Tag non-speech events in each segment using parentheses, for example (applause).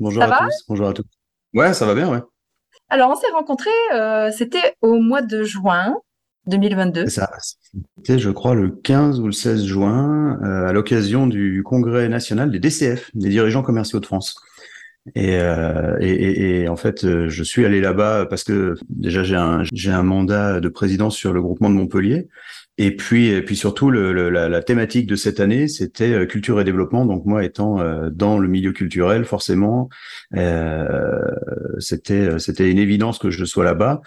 Bonjour Ça à va tous. Bonjour à tous. Ouais, ça va bien, ouais. Alors, on s'est rencontrés, euh, c'était au mois de juin 2022. C'est ça. C'était, je crois, le 15 ou le 16 juin, euh, à l'occasion du congrès national des DCF, des dirigeants commerciaux de France. Et, euh, et, et- et en fait, je suis allé là-bas parce que déjà j'ai un j'ai un mandat de président sur le groupement de Montpellier. Et puis et puis surtout la, thématique de cette année, c'était euh, culture et développement. Donc moi étant euh, dans le milieu culturel, forcément, euh, c'était c'était une évidence que je sois là-bas.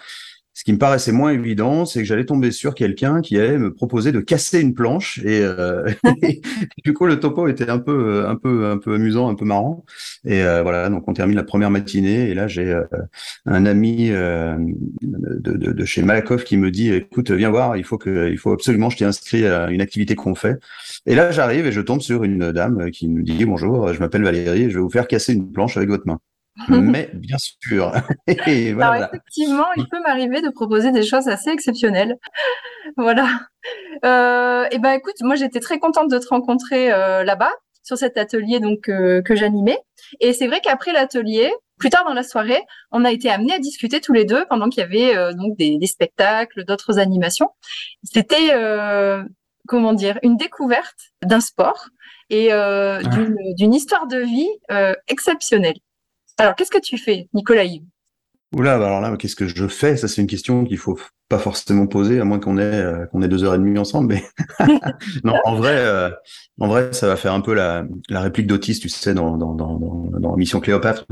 Ce qui me paraissait moins évident, c'est que j'allais tomber sur quelqu'un qui allait me proposer de casser une planche et, euh, (laughs) du coup le topo était un peu un peu un peu amusant, un peu marrant. Et euh, voilà, donc on termine la première matinée et là j'ai euh, un ami de, chez Malakoff qui me dit écoute viens voir, il faut que il faut absolument je t'ai inscrit à une activité qu'on fait. Et là j'arrive et je tombe sur une dame qui me dit bonjour, je m'appelle Valérie, je vais vous faire casser une planche avec votre main. Mais bien sûr. (laughs) Et Alors, voilà. effectivement, il peut m'arriver de proposer des choses assez exceptionnelles. (laughs) Voilà. Euh, et ben, écoute, moi, j'étais très contente de te rencontrer euh, là-bas, sur cet atelier donc euh, que j'animais. Et c'est vrai qu'après l'atelier, plus tard dans la soirée, on a été amenés à discuter tous les deux pendant qu'il y avait euh, donc des, des spectacles, d'autres animations. C'était euh, comment dire une découverte d'un sport et euh, Ah. d'une d'une histoire de vie euh, exceptionnelle. Alors, qu'est-ce que tu fais, Nicolas Yves? Oula, bah alors là, qu'est-ce que je fais? Ça, c'est une question qu'il faut pas forcément poser, à moins qu'on ait euh, qu'on ait deux heures et demie ensemble. (laughs) Non, en vrai, euh, en vrai, ça va faire un peu la, réplique d'Otis, tu sais, dans dans Mission Cléopâtre.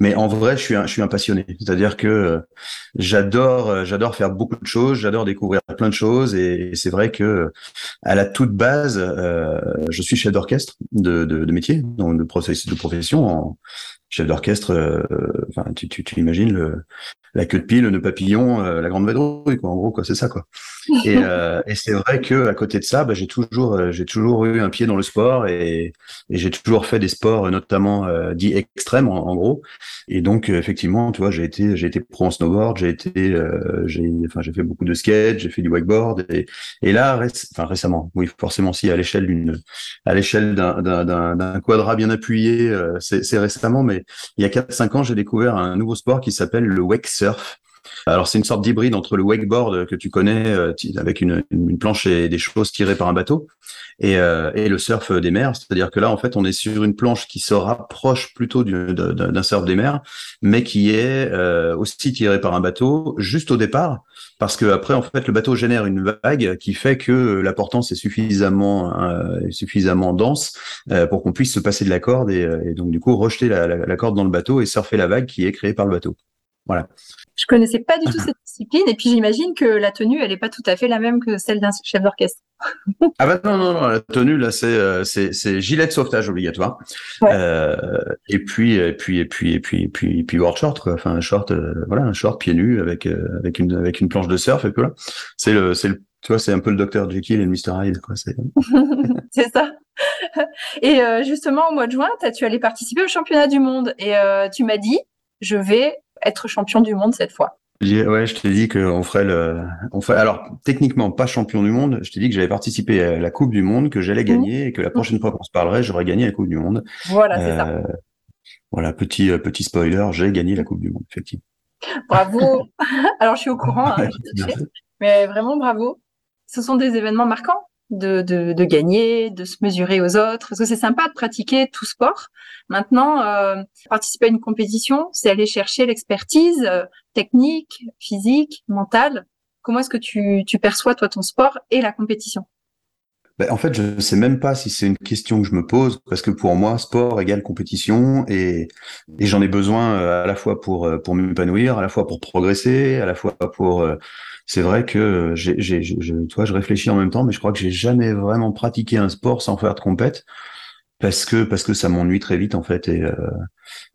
Mais en vrai, je suis un passionné. C'est-à-dire que euh, j'adore faire beaucoup de choses, j'adore découvrir plein de choses, et, c'est vrai que à la toute base, je suis chef d'orchestre de, métier, donc de de profession chef d'orchestre. euh, Enfin, tu tu tu le la queue de pie, le papillon, euh, la grande vadrouille, quoi. En gros, quoi, c'est ça, quoi. Et, euh, et c'est vrai que à côté de ça, bah, j'ai toujours, euh, j'ai toujours eu un pied dans le sport et, et j'ai toujours fait des sports, notamment euh, dits extrêmes, en, en gros. Et donc, euh, effectivement, tu vois, j'ai été, j'ai été pro en snowboard, j'ai été, euh, j'ai, enfin, j'ai fait beaucoup de skate, j'ai fait du wakeboard et, et là, enfin, récemment, oui, forcément, si à l'échelle d'une, à l'échelle d'un, d'un, quadra bien appuyé, euh, c'est récemment, mais il y a 4-5 ans, j'ai découvert un nouveau sport qui s'appelle le wake surf. Alors c'est une sorte d'hybride entre le wakeboard que tu connais euh, avec une, planche et des choses tirées par un bateau et, euh, et le surf des mers. C'est-à-dire que là en fait on est sur une planche qui se rapproche plutôt du- d'un surf des mers, mais qui est euh, aussi tirée par un bateau juste au départ parce que après en fait le bateau génère une vague qui fait que la portance est suffisamment suffisamment dense euh, pour qu'on puisse se passer de la corde et, donc du coup rejeter la, la- la corde dans le bateau et surfer la vague qui est créée par le bateau. Voilà. Je connaissais pas du tout (laughs) cette discipline et puis j'imagine que la tenue, elle est pas tout à fait la même que celle d'un chef d'orchestre. (laughs) Ah bah non non non la tenue là c'est euh, c'est c'est gilet de sauvetage obligatoire. Ouais. Euh, et puis et puis et puis et puis et puis et puis board short quoi. Enfin un short euh, voilà un short pieds nus avec euh, avec une avec une planche de surf et puis là c'est le c'est le tu vois c'est un peu le docteur Jekyll et le Mr Hyde quoi. C'est (laughs) C'est ça. Et euh, justement, au mois de juin, tu allais participer au championnat du monde et euh, tu m'as dit, je vais être champion du monde cette fois. Ouais, je t'ai dit qu'on ferait le, on ferait, alors, techniquement, pas champion du monde. Je t'ai dit que j'avais participé à la Coupe du Monde, que j'allais gagner et que la prochaine fois qu'on se parlerait, j'aurais gagné la Coupe du Monde. Voilà, c'est ça. Euh, voilà, petit, euh, petit spoiler, j'ai gagné la Coupe du Monde, effectivement. Bravo. (laughs) Alors, je suis au courant, hein, mais vraiment bravo. Ce sont des événements marquants de, de, de gagner, de se mesurer aux autres, parce que c'est sympa de pratiquer tout sport. Maintenant, euh, participer à une compétition, c'est aller chercher l'expertise euh, technique, physique, mentale. Comment est-ce que tu, tu perçois, toi, ton sport et la compétition? Ben, en fait, je sais même pas si c'est une question que je me pose, parce que pour moi, sport égale compétition, et, j'en ai besoin euh, à la fois pour euh, pour m'épanouir, à la fois pour progresser, à la fois pour. euh, c'est vrai que je, toi, je réfléchis en même temps, mais je crois que j'ai jamais vraiment pratiqué un sport sans faire de compète. parce que parce que ça m'ennuie très vite en fait et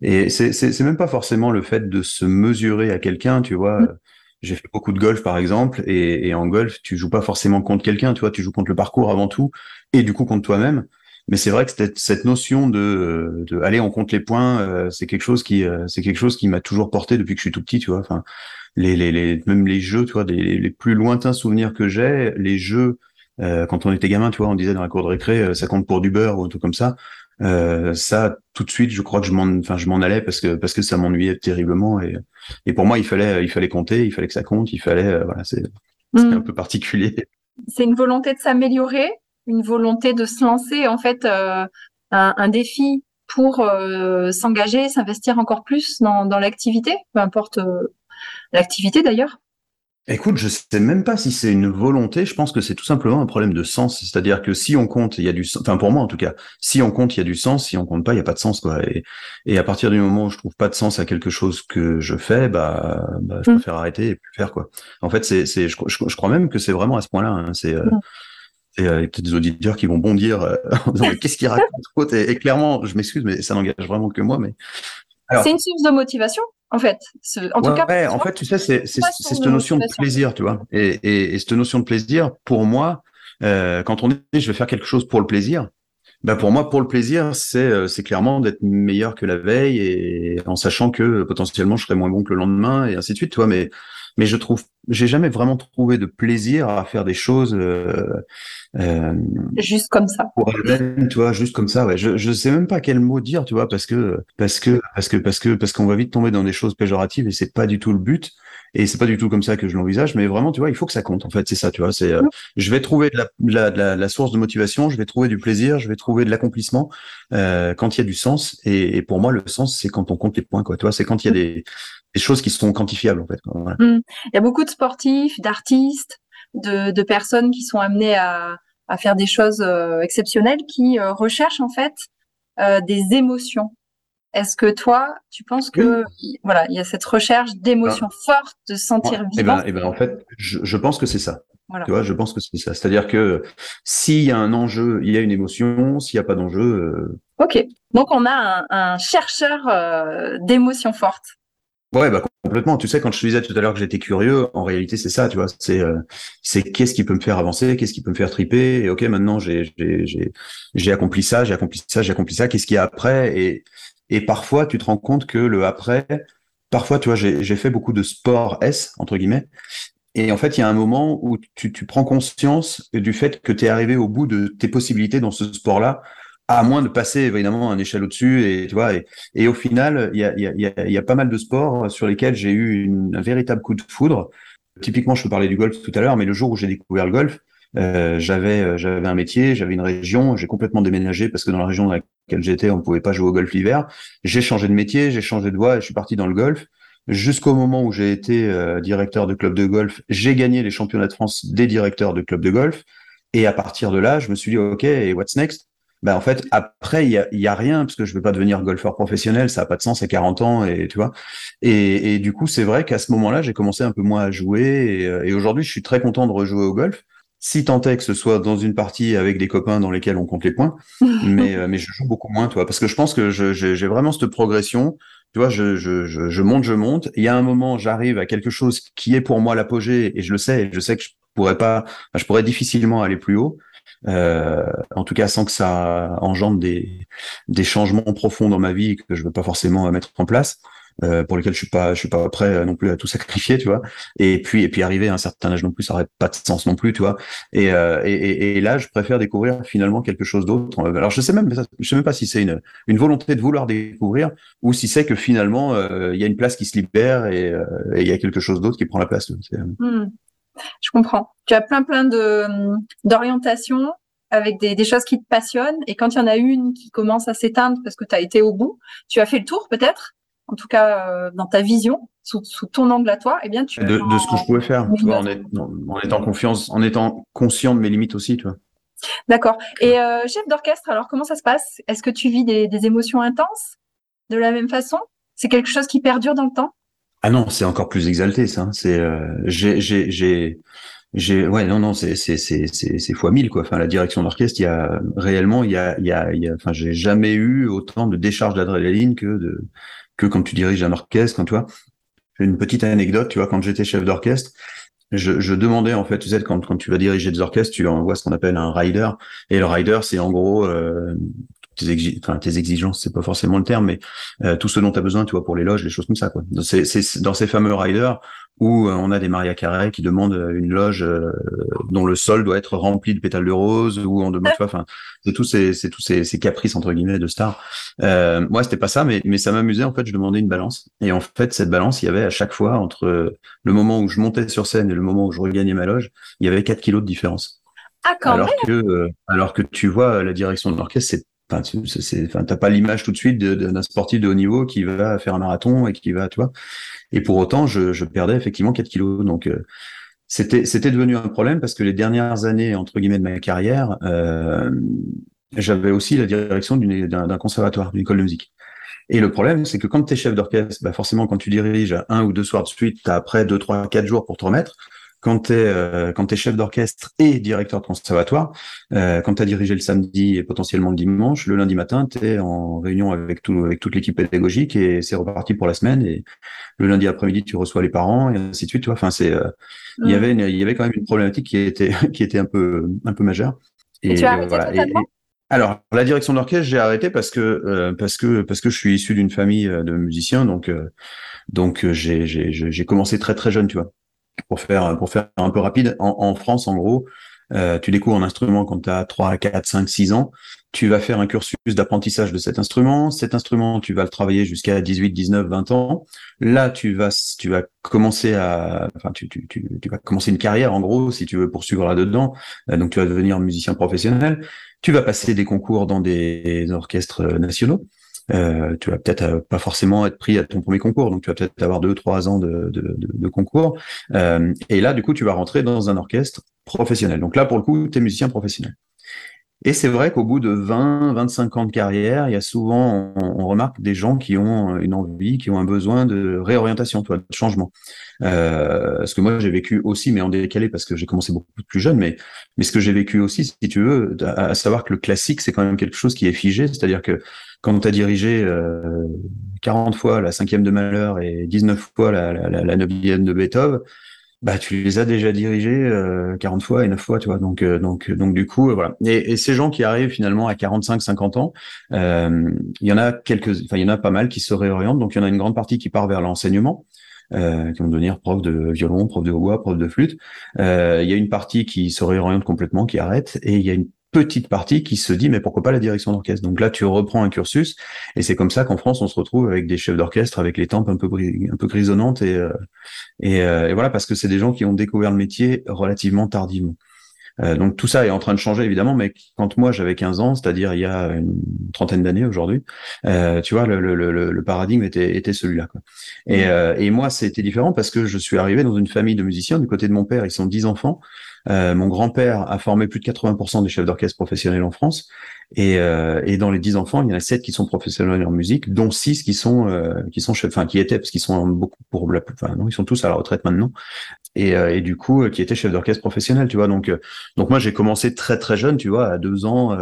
et c'est c'est même pas forcément le fait de se mesurer à quelqu'un tu vois mm. J'ai fait beaucoup de golf par exemple et, et en golf tu joues pas forcément contre quelqu'un tu vois tu joues contre le parcours avant tout et du coup contre toi-même mais c'est vrai que cette, cette notion de, de aller on compte les points euh, c'est quelque chose qui euh, c'est quelque chose qui m'a toujours porté depuis que je suis tout petit tu vois enfin les, les, les même les jeux tu vois les, les plus lointains souvenirs que j'ai les jeux euh, quand on était gamin, tu vois, on disait dans la cour de récré, euh, ça compte pour du beurre ou un truc comme ça. Euh, ça, tout de suite, je crois que je m'en, enfin, je m'en allais parce que parce que ça m'ennuyait terriblement et et pour moi, il fallait il fallait compter, il fallait que ça compte, il fallait voilà, c'est mm. un peu particulier. (laughs) C'est une volonté de s'améliorer, une volonté de se lancer en fait un, un, défi pour s'engager, s'investir encore plus dans, dans l'activité, peu importe l'activité d'ailleurs. Écoute, je sais même pas si c'est une volonté. Je pense que c'est tout simplement un problème de sens. C'est-à-dire que si on compte, il y a du sens. Enfin, pour moi, en tout cas, si on compte, il y a du sens. Si on compte pas, il y a pas de sens, quoi. Et, et à partir du moment où je trouve pas de sens à quelque chose que je fais, bah, bah je mm. préfère arrêter et plus faire, quoi. En fait, c'est, c'est, je, je, crois même que c'est vraiment à ce point-là. Hein. C'est, euh, mm. euh, peut-être des auditeurs qui vont bondir euh, (laughs) en disant qu'est-ce qu'il raconte et, et, clairement, je m'excuse, mais ça n'engage vraiment que moi. Mais c'est une source de motivation? En fait. En tout cas, en fait, tu sais, c'est cette notion de plaisir, tu vois. Et, et, et, cette notion de plaisir, pour moi, euh, quand on dit je vais faire quelque chose pour le plaisir, bah pour moi, pour le plaisir, c'est euh, c'est clairement d'être meilleur que la veille et en sachant que potentiellement je serai moins bon que le lendemain et ainsi de suite, tu vois. Mais mais je trouve, j'ai jamais vraiment trouvé de plaisir à faire des choses. Euh, euh, juste comme ça. Pour elle-même, tu vois, juste comme ça. Ouais. Je je sais même pas quel mot dire, tu vois, parce que parce que parce que parce que parce qu'on va vite tomber dans des choses péjoratives et c'est pas du tout le but. Et c'est pas du tout comme ça que je l'envisage, mais vraiment, tu vois, il faut que ça compte. En fait, c'est ça, tu vois. C'est, euh, je vais trouver de la, la, la, source de motivation, je vais trouver du plaisir, je vais trouver de l'accomplissement quand il y a du sens. Et, et, pour moi, le sens, c'est quand on compte les points, quoi. Tu vois, c'est quand il y a des, des choses qui sont quantifiables, en fait. Mmh. Il y a beaucoup de sportifs, d'artistes, de, de, personnes qui sont amenées à, à faire des choses euh, exceptionnelles, qui euh, recherchent en fait euh, des émotions. Est-ce que toi, tu penses que voilà, il y a cette recherche d'émotions ben, fortes, de sentir eh ben, vivant eh ben, en fait, je, je pense que c'est ça. Voilà. Tu vois, je pense que c'est ça. C'est-à-dire que s'il y a un enjeu, il y a une émotion. S'il n'y a pas d'enjeu. Ok. Donc on a un, un chercheur d'émotions fortes. Ouais, bah complètement. Tu sais, quand je te disais tout à l'heure que j'étais curieux, en réalité, c'est ça, tu vois. C'est euh, qu'est-ce qui peut me faire avancer, qu'est-ce qui peut me faire triper. Et ok, maintenant j'ai j'ai j'ai accompli ça, j'ai accompli ça, j'ai accompli ça. Qu'est-ce qu'il y a après? Et et parfois, tu te rends compte que le après, parfois, tu vois, j'ai fait beaucoup de sport S entre guillemets. Et en fait, il y a un moment où tu, tu prends conscience du fait que tu es arrivé au bout de tes possibilités dans ce sport-là à moins de passer évidemment un échelle au-dessus et tu vois et, et au final il y a, y, a, y a pas mal de sports sur lesquels j'ai eu une, un véritable coup de foudre. Typiquement je peux parler du golf tout à l'heure mais le jour où j'ai découvert le golf euh, j'avais euh, j'avais un métier j'avais une région j'ai complètement déménagé parce que dans la région dans laquelle j'étais on pouvait pas jouer au golf l'hiver. J'ai changé de métier j'ai changé de voie et je suis parti dans le golf. Jusqu'au moment où j'ai été euh, directeur de club de golf j'ai gagné les championnats de France des directeurs de club de golf. Et à partir de là je me suis dit ok et what's next? Bah en fait après il y a, y a rien parce que je veux pas devenir golfeur professionnel ça a pas de sens à 40 ans et tu vois. Et, et du coup c'est vrai qu'à ce moment-là j'ai commencé un peu moins à jouer et, euh, et aujourd'hui je suis très content de rejouer au golf. Si tant est que ce soit dans une partie avec des copains dans lesquels on compte les points (laughs) mais euh, mais je joue beaucoup moins toi parce que je pense que j'ai vraiment cette progression tu vois je, je, je, je monte je monte. Il y a un moment j'arrive à quelque chose qui est pour moi l'apogée et je le sais je sais que je pourrais pas je pourrais difficilement aller plus haut euh, en tout cas sans que ça engendre des, des changements profonds dans ma vie que je veux pas forcément mettre en place. Euh, pour lesquels je suis pas je suis pas prêt non plus à tout sacrifier tu vois et puis et puis arriver à un certain âge non plus ça n'aurait pas de sens non plus tu vois et, euh, et, et, là je préfère découvrir finalement quelque chose d'autre alors je sais même je sais même pas si c'est une une volonté de vouloir découvrir ou si c'est que finalement euh, il y a une place qui se libère et il y a quelque chose d'autre qui prend la place. Je comprends. Tu as plein plein de d'orientations avec des, des, choses qui te passionnent et quand il y en a une qui commence à s'éteindre parce que tu as été au bout, tu as fait le tour peut-être, en tout cas euh, dans ta vision, sous, sous, ton angle à toi, eh bien tu de, de ce que je pouvais faire, tu vois, en, en, étant confiance, en étant conscient de mes limites aussi, tu vois. D'accord. Et euh, chef d'orchestre, alors comment ça se passe? Est-ce que tu vis des, des émotions intenses de la même façon? C'est quelque chose qui perdure dans le temps? Ah non, c'est encore plus exalté ça. Hein. C'est euh, j'ai j'ai j'ai ouais non non c'est c'est c'est c'est fois mille quoi enfin la direction d'orchestre il y a réellement il y a il y a, il y a enfin j'ai jamais eu autant de décharge d'adrénaline que de que quand tu diriges un orchestre quand tu vois une petite anecdote tu vois quand j'étais chef d'orchestre je, je, demandais en fait tu sais quand quand tu vas diriger des orchestres tu envoies ce qu'on appelle un rider et le rider c'est en gros euh, tes, enfin, tes exigences, c'est pas forcément le terme, mais euh, tout ce dont tu as besoin, tu vois, pour les loges, les choses comme ça, quoi. C'est dans ces fameux riders où euh, on a des Maria Carré qui demandent euh, une loge euh, dont le sol doit être rempli de pétales de rose, ou on demande, enfin, c'est tous ces, c'est tous ces, ces, caprices entre guillemets de stars. Euh, moi, c'était pas ça, mais, mais ça m'amusait en fait. Je demandais une balance, et en fait, cette balance, il y avait à chaque fois entre le moment où je montais sur scène et le moment où je regagnais ma loge, il y avait 4 kilos de différence. Ah, quand alors que, alors que tu vois, la direction de l'orchestre, c'est Enfin, enfin, t'as pas l'image tout de suite d'un sportif de haut niveau qui va faire un marathon et qui va, tu vois. Et pour autant, je, je perdais effectivement 4 kilos. Donc, euh, c'était, c'était devenu un problème parce que les dernières années, entre guillemets, de ma carrière, euh, j'avais aussi la direction d'un conservatoire, d'une école de musique. Et le problème, c'est que quand tu es chef d'orchestre, bah forcément, quand tu diriges un ou deux soirs de suite, tu as après deux, trois, quatre jours pour te remettre quand tu es, euh, es chef d'orchestre et directeur de conservatoire, euh, quand tu as dirigé le samedi et potentiellement le dimanche, le lundi matin, tu es en réunion avec, tout, avec toute l'équipe pédagogique et c'est reparti pour la semaine. Et le lundi après-midi, tu reçois les parents et ainsi de suite. Tu vois. Enfin, c'est, euh, il y avait, il y avait quand même une problématique qui était, (laughs) qui était un peu, un peu majeure. Et, tu as arrêté voilà. alors, la direction d'orchestre, j'ai arrêté parce que euh, parce que parce que je suis issu d'une famille de musiciens, donc euh, donc j'ai j'ai commencé très très jeune, tu vois pour faire, pour faire un peu rapide, en, en France, en gros, euh, tu découvres un instrument quand tu as 3, 4, 5, 6 ans. Tu vas faire un cursus d'apprentissage de cet instrument. Cet instrument, tu vas le travailler jusqu'à 18, 19, 20 ans. Là, tu vas, tu vas commencer à, enfin, tu, tu, tu, tu vas commencer une carrière, en gros, si tu veux poursuivre là-dedans. Euh, donc, tu vas devenir musicien professionnel. Tu vas passer des concours dans des orchestres nationaux. Euh, tu vas peut-être euh, pas forcément être pris à ton premier concours, donc tu vas peut-être avoir deux, trois ans de, de, de, concours. Euh, et là, du coup, tu vas rentrer dans un orchestre professionnel. Donc là, pour le coup, tu es musicien professionnel. Et c'est vrai qu'au bout de 20, 25 ans de carrière, il y a souvent, on, remarque des gens qui ont une envie, qui ont un besoin de réorientation, toi, de changement. Euh, ce que moi j'ai vécu aussi, mais en décalé parce que j'ai commencé beaucoup plus jeune, mais, mais ce que j'ai vécu aussi, si tu veux, à, savoir que le classique, c'est quand même quelque chose qui est figé, c'est-à-dire que quand tu as dirigé euh, 40 fois la cinquième de Malheur et 19 fois la, la, la, la neuvième de Beethoven, bah tu les as déjà dirigés euh, 40 fois et 9 fois, tu vois. Donc euh, donc donc du coup euh, voilà. Et, et, ces gens qui arrivent finalement à 45 50 ans, euh, il y en a quelques enfin il y en a pas mal qui se réorientent. Donc il y en a une grande partie qui part vers l'enseignement. Euh, qui vont devenir prof de violon, prof de hautbois, prof de flûte. Euh, il y a une partie qui se réoriente complètement, qui arrête, et il y a une petite partie qui se dit mais pourquoi pas la direction d'orchestre? Donc là tu reprends un cursus et c'est comme ça qu'en France on se retrouve avec des chefs d'orchestre avec les tempes un peu un peu grisonnantes et euh, et, euh, et, voilà parce que c'est des gens qui ont découvert le métier relativement tardivement. Euh, donc tout ça est en train de changer évidemment mais quand moi j'avais 15 ans c'est-à-dire il y a une trentaine d'années aujourd'hui tu vois le, le, le, le, paradigme était, était celui-là et, et moi c'était différent parce que je suis arrivé dans une famille de musiciens du côté de mon père. Ils sont dix enfants euh, mon grand-père a formé plus de 80% des chefs d'orchestre professionnels en France. Et, euh, et, dans les 10 enfants, il y en a 7 qui sont professionnels en musique, dont 6 qui sont euh, qui sont chefs, enfin qui étaient parce qu'ils sont beaucoup pour la non, ils sont tous à la retraite maintenant. Et, et du coup, qui étaient chefs d'orchestre professionnels, tu vois. Donc donc moi j'ai commencé très très jeune, tu vois, à deux ans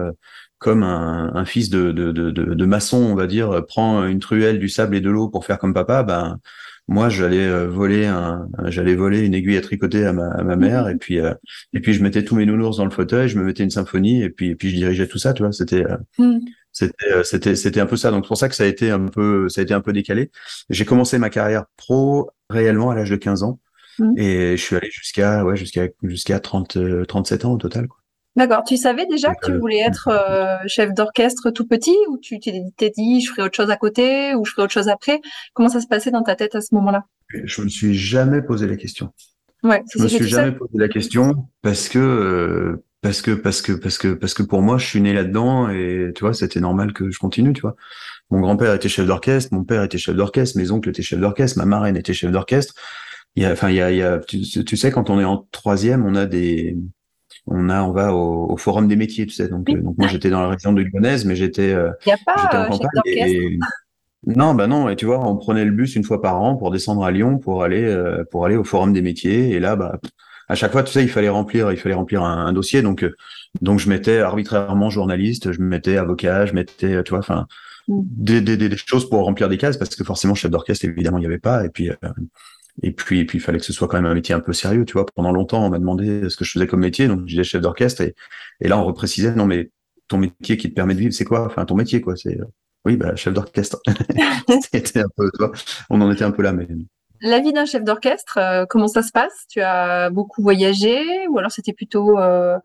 comme un, un fils de, de, de, de, maçon, on va dire, prend une truelle, du sable et de l'eau pour faire comme papa, ben moi j'allais euh, voler un, j'allais voler une aiguille à tricoter à ma, à ma mère et puis euh, et puis je mettais tous mes nounours dans le fauteuil, je me mettais une symphonie et puis et puis je dirigeais tout ça, tu vois, c'était euh, mm. c'était c'était c'était un peu ça. Donc c'est pour ça que ça a été un peu ça a été un peu décalé. J'ai commencé ma carrière pro réellement à l'âge de 15 ans mm. et je suis allé jusqu'à ouais jusqu'à jusqu'à 30 37 ans au total quoi. D'accord. Tu savais déjà que tu euh, voulais être euh, chef d'orchestre tout petit ou tu t'es dit je ferai autre chose à côté ou je ferai autre chose après? Comment ça se passait dans ta tête à ce moment-là? Je me suis jamais posé la question. Ouais, je me suis jamais posé la question parce que euh, parce que parce que parce que parce que pour moi je suis né là-dedans et tu vois c'était normal que je continue tu vois. Mon grand-père était chef d'orchestre, mon père était chef d'orchestre, mes oncles étaient chefs d'orchestre, ma marraine était chef d'orchestre. Il y a, enfin, il y a, il y a tu, tu, sais, quand on est en troisième, on a des, on a on va au, forum des métiers, tu sais. Donc, euh, donc moi j'étais dans la région de Lyonnaise, mais j'étais euh, en campagne. Non, bah non. Et tu vois, on prenait le bus une fois par an pour descendre à Lyon pour aller euh, pour aller au forum des métiers. Et là, bah à chaque fois, tu sais, il fallait remplir, il fallait remplir un, dossier. Donc, euh, donc je mettais arbitrairement journaliste, je mettais avocat, je mettais, tu vois, enfin, mm. des, des, des, choses pour remplir des cases parce que forcément, chef d'orchestre, évidemment, il n'y avait pas. Et puis, euh, et puis, et puis, il fallait que ce soit quand même un métier un peu sérieux, tu vois. Pendant longtemps, on m'a demandé ce que je faisais comme métier, donc je disais chef d'orchestre. Et, et là, on reprécisait, non, mais ton métier qui te permet de vivre, c'est quoi? Enfin, ton métier, quoi. C'est oui, bah, chef d'orchestre. (laughs) (laughs) C'était un peu, on en était un peu là, mais. La vie d'un chef d'orchestre, euh, comment ça se passe? Tu as beaucoup voyagé ou alors c'était plutôt euh,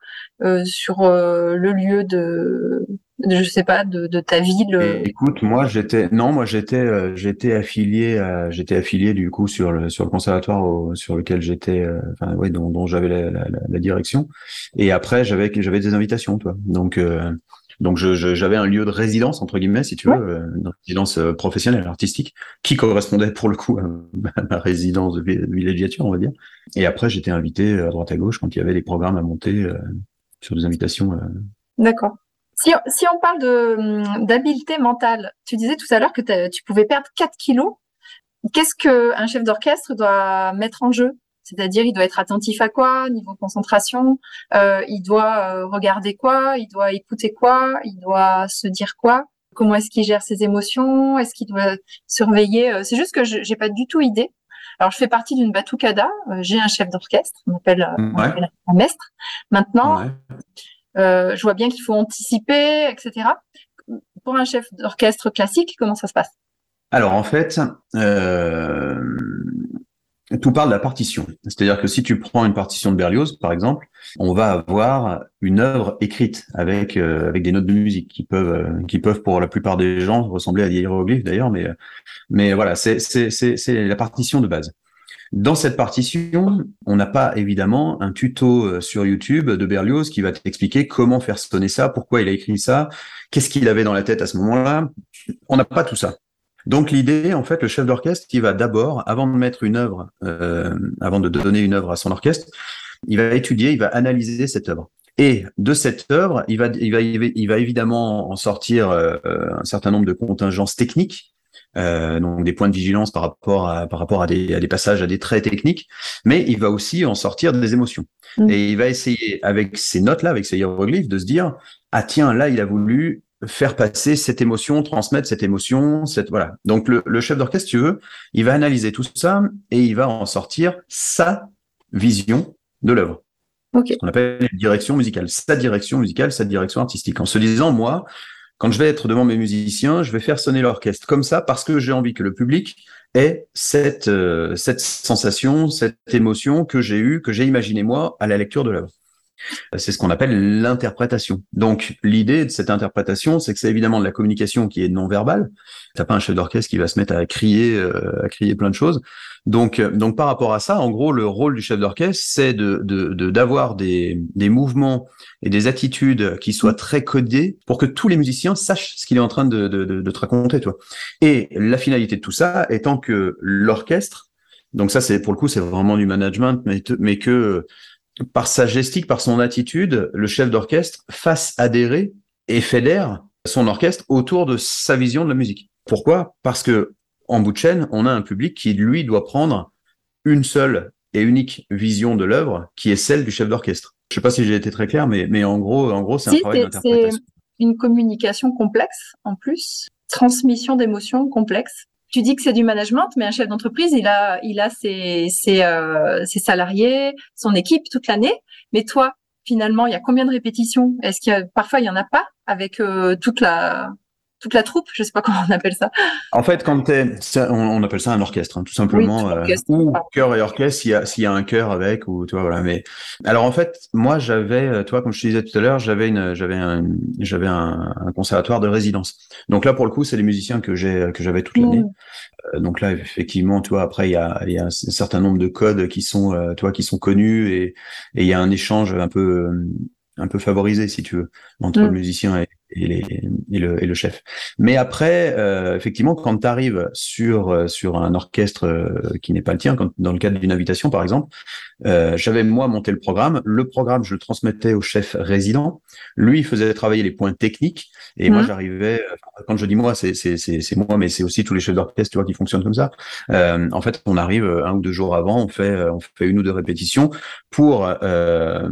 euh, sur le lieu de, je sais pas, de, de ta ville Écoute, moi j'étais, non, moi j'étais, j'étais affilié, j'étais affilié du coup sur le sur le conservatoire sur lequel j'étais, enfin ouais, dont, dont j'avais la, la, la, direction. Et après j'avais j'avais des invitations, toi. Donc donc j'avais un lieu de résidence entre guillemets, si tu veux, euh, une résidence euh, professionnelle, artistique, qui correspondait pour le coup à ma résidence de villégiature, on va dire. Et après, j'étais invité à droite à gauche quand il y avait des programmes à monter euh, sur des invitations. D'accord. Si, si, on parle de hum, d'habileté mentale, tu disais tout à l'heure que tu pouvais perdre 4 kilos. Qu'est-ce qu'un chef d'orchestre doit mettre en jeu? C'est-à-dire, il doit être attentif à quoi, niveau concentration, euh, il doit euh, regarder quoi, il doit écouter quoi, il doit se dire quoi, comment est-ce qu'il gère ses émotions, est-ce qu'il doit surveiller. Euh, c'est juste que je j'ai pas du tout idée. Alors, je fais partie d'une batucada. j'ai un chef d'orchestre, on appelle, un maître. Maintenant, je vois bien qu'il faut anticiper, etc. Pour un chef d'orchestre classique, comment ça se passe? Alors, en fait, tout parle de la partition. C'est-à-dire que si tu prends une partition de Berlioz, par exemple, on va avoir une œuvre écrite avec euh, avec des notes de musique qui peuvent euh, qui peuvent pour la plupart des gens ressembler à des hiéroglyphes d'ailleurs, mais mais voilà, c'est c'est c'est la partition de base. Dans cette partition, on n'a pas évidemment un tuto euh, sur YouTube de Berlioz qui va t'expliquer comment faire sonner ça, pourquoi il a écrit ça, qu'est-ce qu'il avait dans la tête à ce moment-là. On n'a pas tout ça. Donc l'idée, en fait, le chef d'orchestre, qui va d'abord, avant de mettre une œuvre, euh, avant de donner une œuvre à son orchestre, il va étudier, il va analyser cette œuvre. Et de cette œuvre, il va, il va, il va évidemment en sortir euh, un certain nombre de contingences techniques, euh, donc des points de vigilance par rapport à, par rapport à des, à des passages, à des traits techniques, mais il va aussi en sortir des émotions. Mmh. Et il va essayer, avec ces notes-là, avec ces hiéroglyphes, de se dire, ah tiens, là, il a voulu faire passer cette émotion, transmettre cette émotion, cette voilà. Donc le, le chef d'orchestre, tu veux, il va analyser tout ça et il va en sortir sa vision de l'œuvre. Okay. Ce qu'on appelle une direction musicale, sa direction musicale, sa direction artistique. En se disant, moi, quand je vais être devant mes musiciens, je vais faire sonner l'orchestre comme ça parce que j'ai envie que le public ait cette, euh, sensation, cette émotion que j'ai eue, que j'ai imaginé moi à la lecture de l'œuvre. C'est ce qu'on appelle l'interprétation. Donc, l'idée de cette interprétation, c'est que c'est évidemment de la communication qui est non verbale. T'as pas un chef d'orchestre qui va se mettre à crier, euh, à crier plein de choses. Donc, euh, donc par rapport à ça, en gros, le rôle du chef d'orchestre, c'est de d'avoir des, des mouvements et des attitudes qui soient très codés pour que tous les musiciens sachent ce qu'il est en train de, de, de, te raconter, toi. Et la finalité de tout ça étant que l'orchestre, donc ça, c'est pour le coup, c'est vraiment du management, mais que par sa gestique, par son attitude, le chef d'orchestre fasse adhérer et fédère son orchestre autour de sa vision de la musique. Pourquoi? Parce que en bout de chaîne, on a un public qui lui doit prendre une seule et unique vision de l'œuvre, qui est celle du chef d'orchestre. Je sais pas si j'ai été très clair, mais mais en gros, en gros, c'est un travail d'interprétation. Une communication complexe en plus, transmission d'émotions complexes tu dis que c'est du management, mais un chef d'entreprise, il a, il a ses, ses, euh, ses salariés, son équipe toute l'année. Mais toi, finalement, il y a combien de répétitions? Est-ce qu'il y a, parfois il y en a pas avec euh, toute la toute la troupe, je sais pas (laughs) comment on appelle ça. En fait, quand t'es, on, appelle ça un orchestre, hein, tout simplement, euh, ou chœur et orchestre, s'il y a, s'il y a un chœur avec, ou tu vois, voilà. Mais alors en fait, moi, j'avais, euh, toi, comme je te disais tout à l'heure, j'avais une, j'avais un, j'avais un, conservatoire de résidence. Donc là, pour le coup, c'est les musiciens que j'ai, que j'avais toute l'année. Mmh. Euh, donc là, effectivement, tu vois, après, il y a, il y a un certain nombre de codes qui sont, toi, qui sont connus, et, et il y a un échange un peu, un peu favorisé, si tu veux, entre le mmh. musicien et, et, les, et, le, et, le, chef. Mais après, euh, effectivement, quand tu arrives sur, euh, sur un orchestre euh, qui n'est pas le tien, dans le cadre d'une invitation par exemple, Euh, j'avais moi monté le programme. Le programme, je le transmettais au chef résident. Lui, il faisait travailler les points techniques. Et moi, mhm. j'arrivais. Quand je dis moi, c'est moi, mais c'est aussi tous les chefs d'orchestre, tu vois, qui fonctionnent comme ça. Euh, en fait, on arrive un ou deux jours avant, on fait on fait une ou deux répétitions pour euh,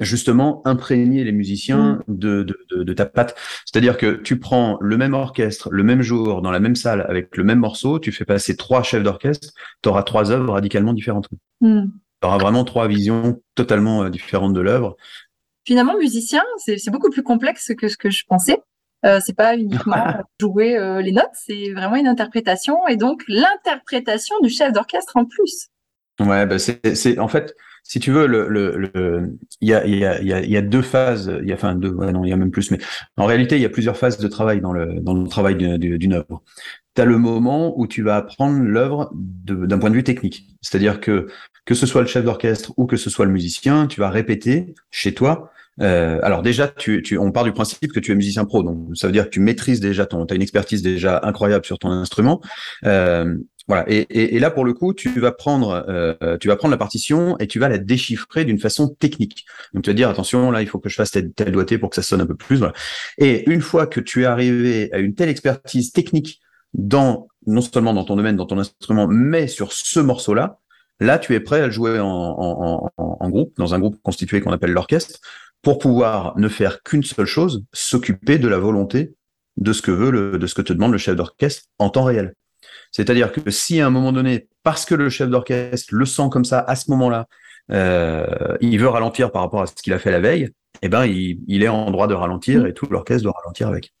justement imprégner les musiciens mhm. de, de, de, ta patte. C'est-à-dire que tu prends le même orchestre, le même jour, dans la même salle, avec le même morceau, tu fais passer trois chefs d'orchestre, tu auras trois œuvres radicalement différentes. Hmm. Tu auras vraiment trois visions totalement euh, différentes de l'œuvre. Finalement, musicien, c'est beaucoup plus complexe que ce que je pensais. Euh, c'est pas uniquement (laughs) jouer euh, les notes, c'est vraiment une interprétation et donc l'interprétation du chef d'orchestre en plus. Ouais, bah c'est en fait, si tu veux, le, le, il y a, il y a, il y a deux phases, il y a, enfin deux, non, il y a même plus, mais en réalité, il y a plusieurs phases de travail dans le, dans le travail d'une œuvre tu as le moment où tu vas apprendre l'œuvre d'un point de vue technique. C'est-à-dire que que ce soit le chef d'orchestre ou que ce soit le musicien, tu vas répéter chez toi. Euh, alors déjà, tu, tu, on part du principe que tu es musicien pro, donc ça veut dire que tu maîtrises déjà ton, as une expertise déjà incroyable sur ton instrument. Euh, voilà. Et, et, et, là, pour le coup, tu vas prendre, euh, tu vas prendre la partition et tu vas la déchiffrer d'une façon technique. Donc, tu vas dire attention, là, il faut que je fasse tel, tel doigté pour que ça sonne un peu plus. Voilà. Et une fois que tu es arrivé à une telle expertise technique dans non seulement dans ton domaine, dans ton instrument, mais sur ce morceau-là, là, tu es prêt à jouer en, groupe, dans un groupe constitué qu'on appelle l'orchestre, pour pouvoir ne faire qu'une seule chose, s'occuper de la volonté de ce que veut de ce que te demande le chef d'orchestre en temps réel. C'est-à-dire que si à un moment donné, parce que le chef d'orchestre le sent comme ça à ce moment-là, euh, il veut ralentir par rapport à ce qu'il a fait la veille, eh ben il est en droit de ralentir et tout l'orchestre doit ralentir avec.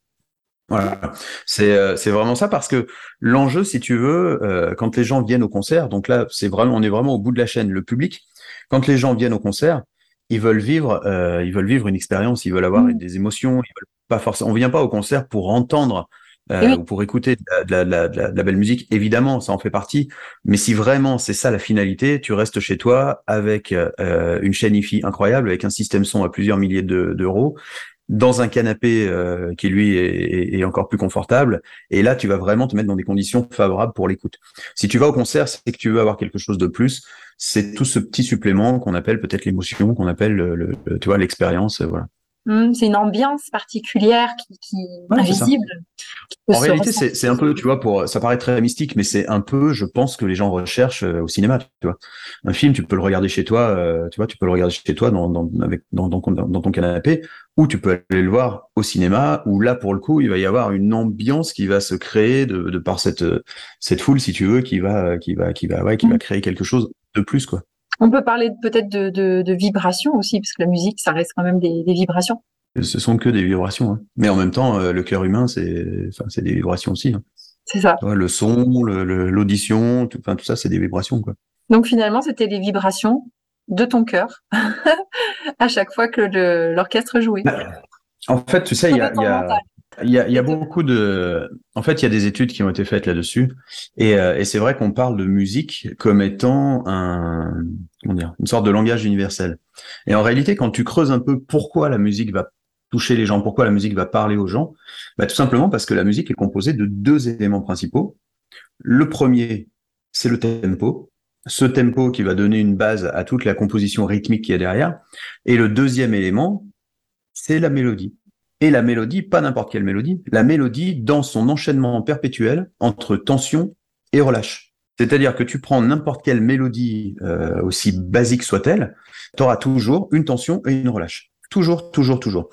Voilà, c'est euh, c'est vraiment ça parce que l'enjeu, si tu veux, euh, quand les gens viennent au concert, donc là, c'est vraiment, on est vraiment au bout de la chaîne, le public. Quand les gens viennent au concert, ils veulent vivre, euh, ils veulent vivre une expérience, ils veulent avoir mmh. des émotions. Ils veulent pas forcément, on vient pas au concert pour entendre ou pour écouter de la, de, la, de, la, belle musique. Évidemment, ça en fait partie. Mais si vraiment c'est ça la finalité, tu restes chez toi avec une chaîne IFI incroyable, avec un système son à plusieurs milliers d'euros, dans un canapé euh, qui lui est, est, encore plus confortable. Et là, tu vas vraiment te mettre dans des conditions favorables pour l'écoute. Si tu vas au concert, c'est que tu veux avoir quelque chose de plus. C'est tout ce petit supplément qu'on appelle peut-être l'émotion, qu'on appelle le, tu vois l'expérience, voilà. Mmh, c'est une ambiance particulière qui, qui invisible. en réalité, c'est un peu, tu vois, pour ça paraît très mystique, mais c'est un peu, je pense, que les gens recherchent euh, au cinéma. Tu vois, un film, tu peux le regarder chez toi, euh, tu vois, tu peux le regarder chez toi dans dans, avec, dans, dans, dans ton canapé, ou tu peux aller le voir au cinéma, où là, pour le coup, il va y avoir une ambiance qui va se créer de, de par cette cette foule, si tu veux, qui va qui va qui va ouais, qui va mmh. créer quelque chose de plus, quoi. On peut parler peut-être de, de, de vibrations aussi, parce que la musique, ça reste quand même des, des vibrations. Ce sont que des vibrations. Hein. Mais en même temps, euh, le cœur humain, c'est des vibrations aussi. Hein. C'est ça. le son, l'audition, tout, ça, c'est des vibrations. Quoi. Donc finalement, c'était des vibrations de ton cœur (laughs) à chaque fois que l'orchestre jouait. En fait, tu sais, il y a, y a, il y a, y a beaucoup de, en fait, il y a des études qui ont été faites là-dessus, et, euh, et c'est vrai qu'on parle de musique comme étant un, comment dire, une sorte de langage universel. Et en réalité, quand tu creuses un peu pourquoi la musique va toucher les gens, pourquoi la musique va parler aux gens, bah, tout simplement parce que la musique est composée de deux éléments principaux. Le premier, c'est le tempo, ce tempo qui va donner une base à toute la composition rythmique qui est derrière. Et le deuxième élément, c'est la mélodie et la mélodie, pas n'importe quelle mélodie, la mélodie dans son enchaînement perpétuel entre tension et relâche. C'est-à-dire que tu prends n'importe quelle mélodie, euh, aussi basique soit-elle, tu auras toujours une tension et une relâche. Toujours, toujours, toujours.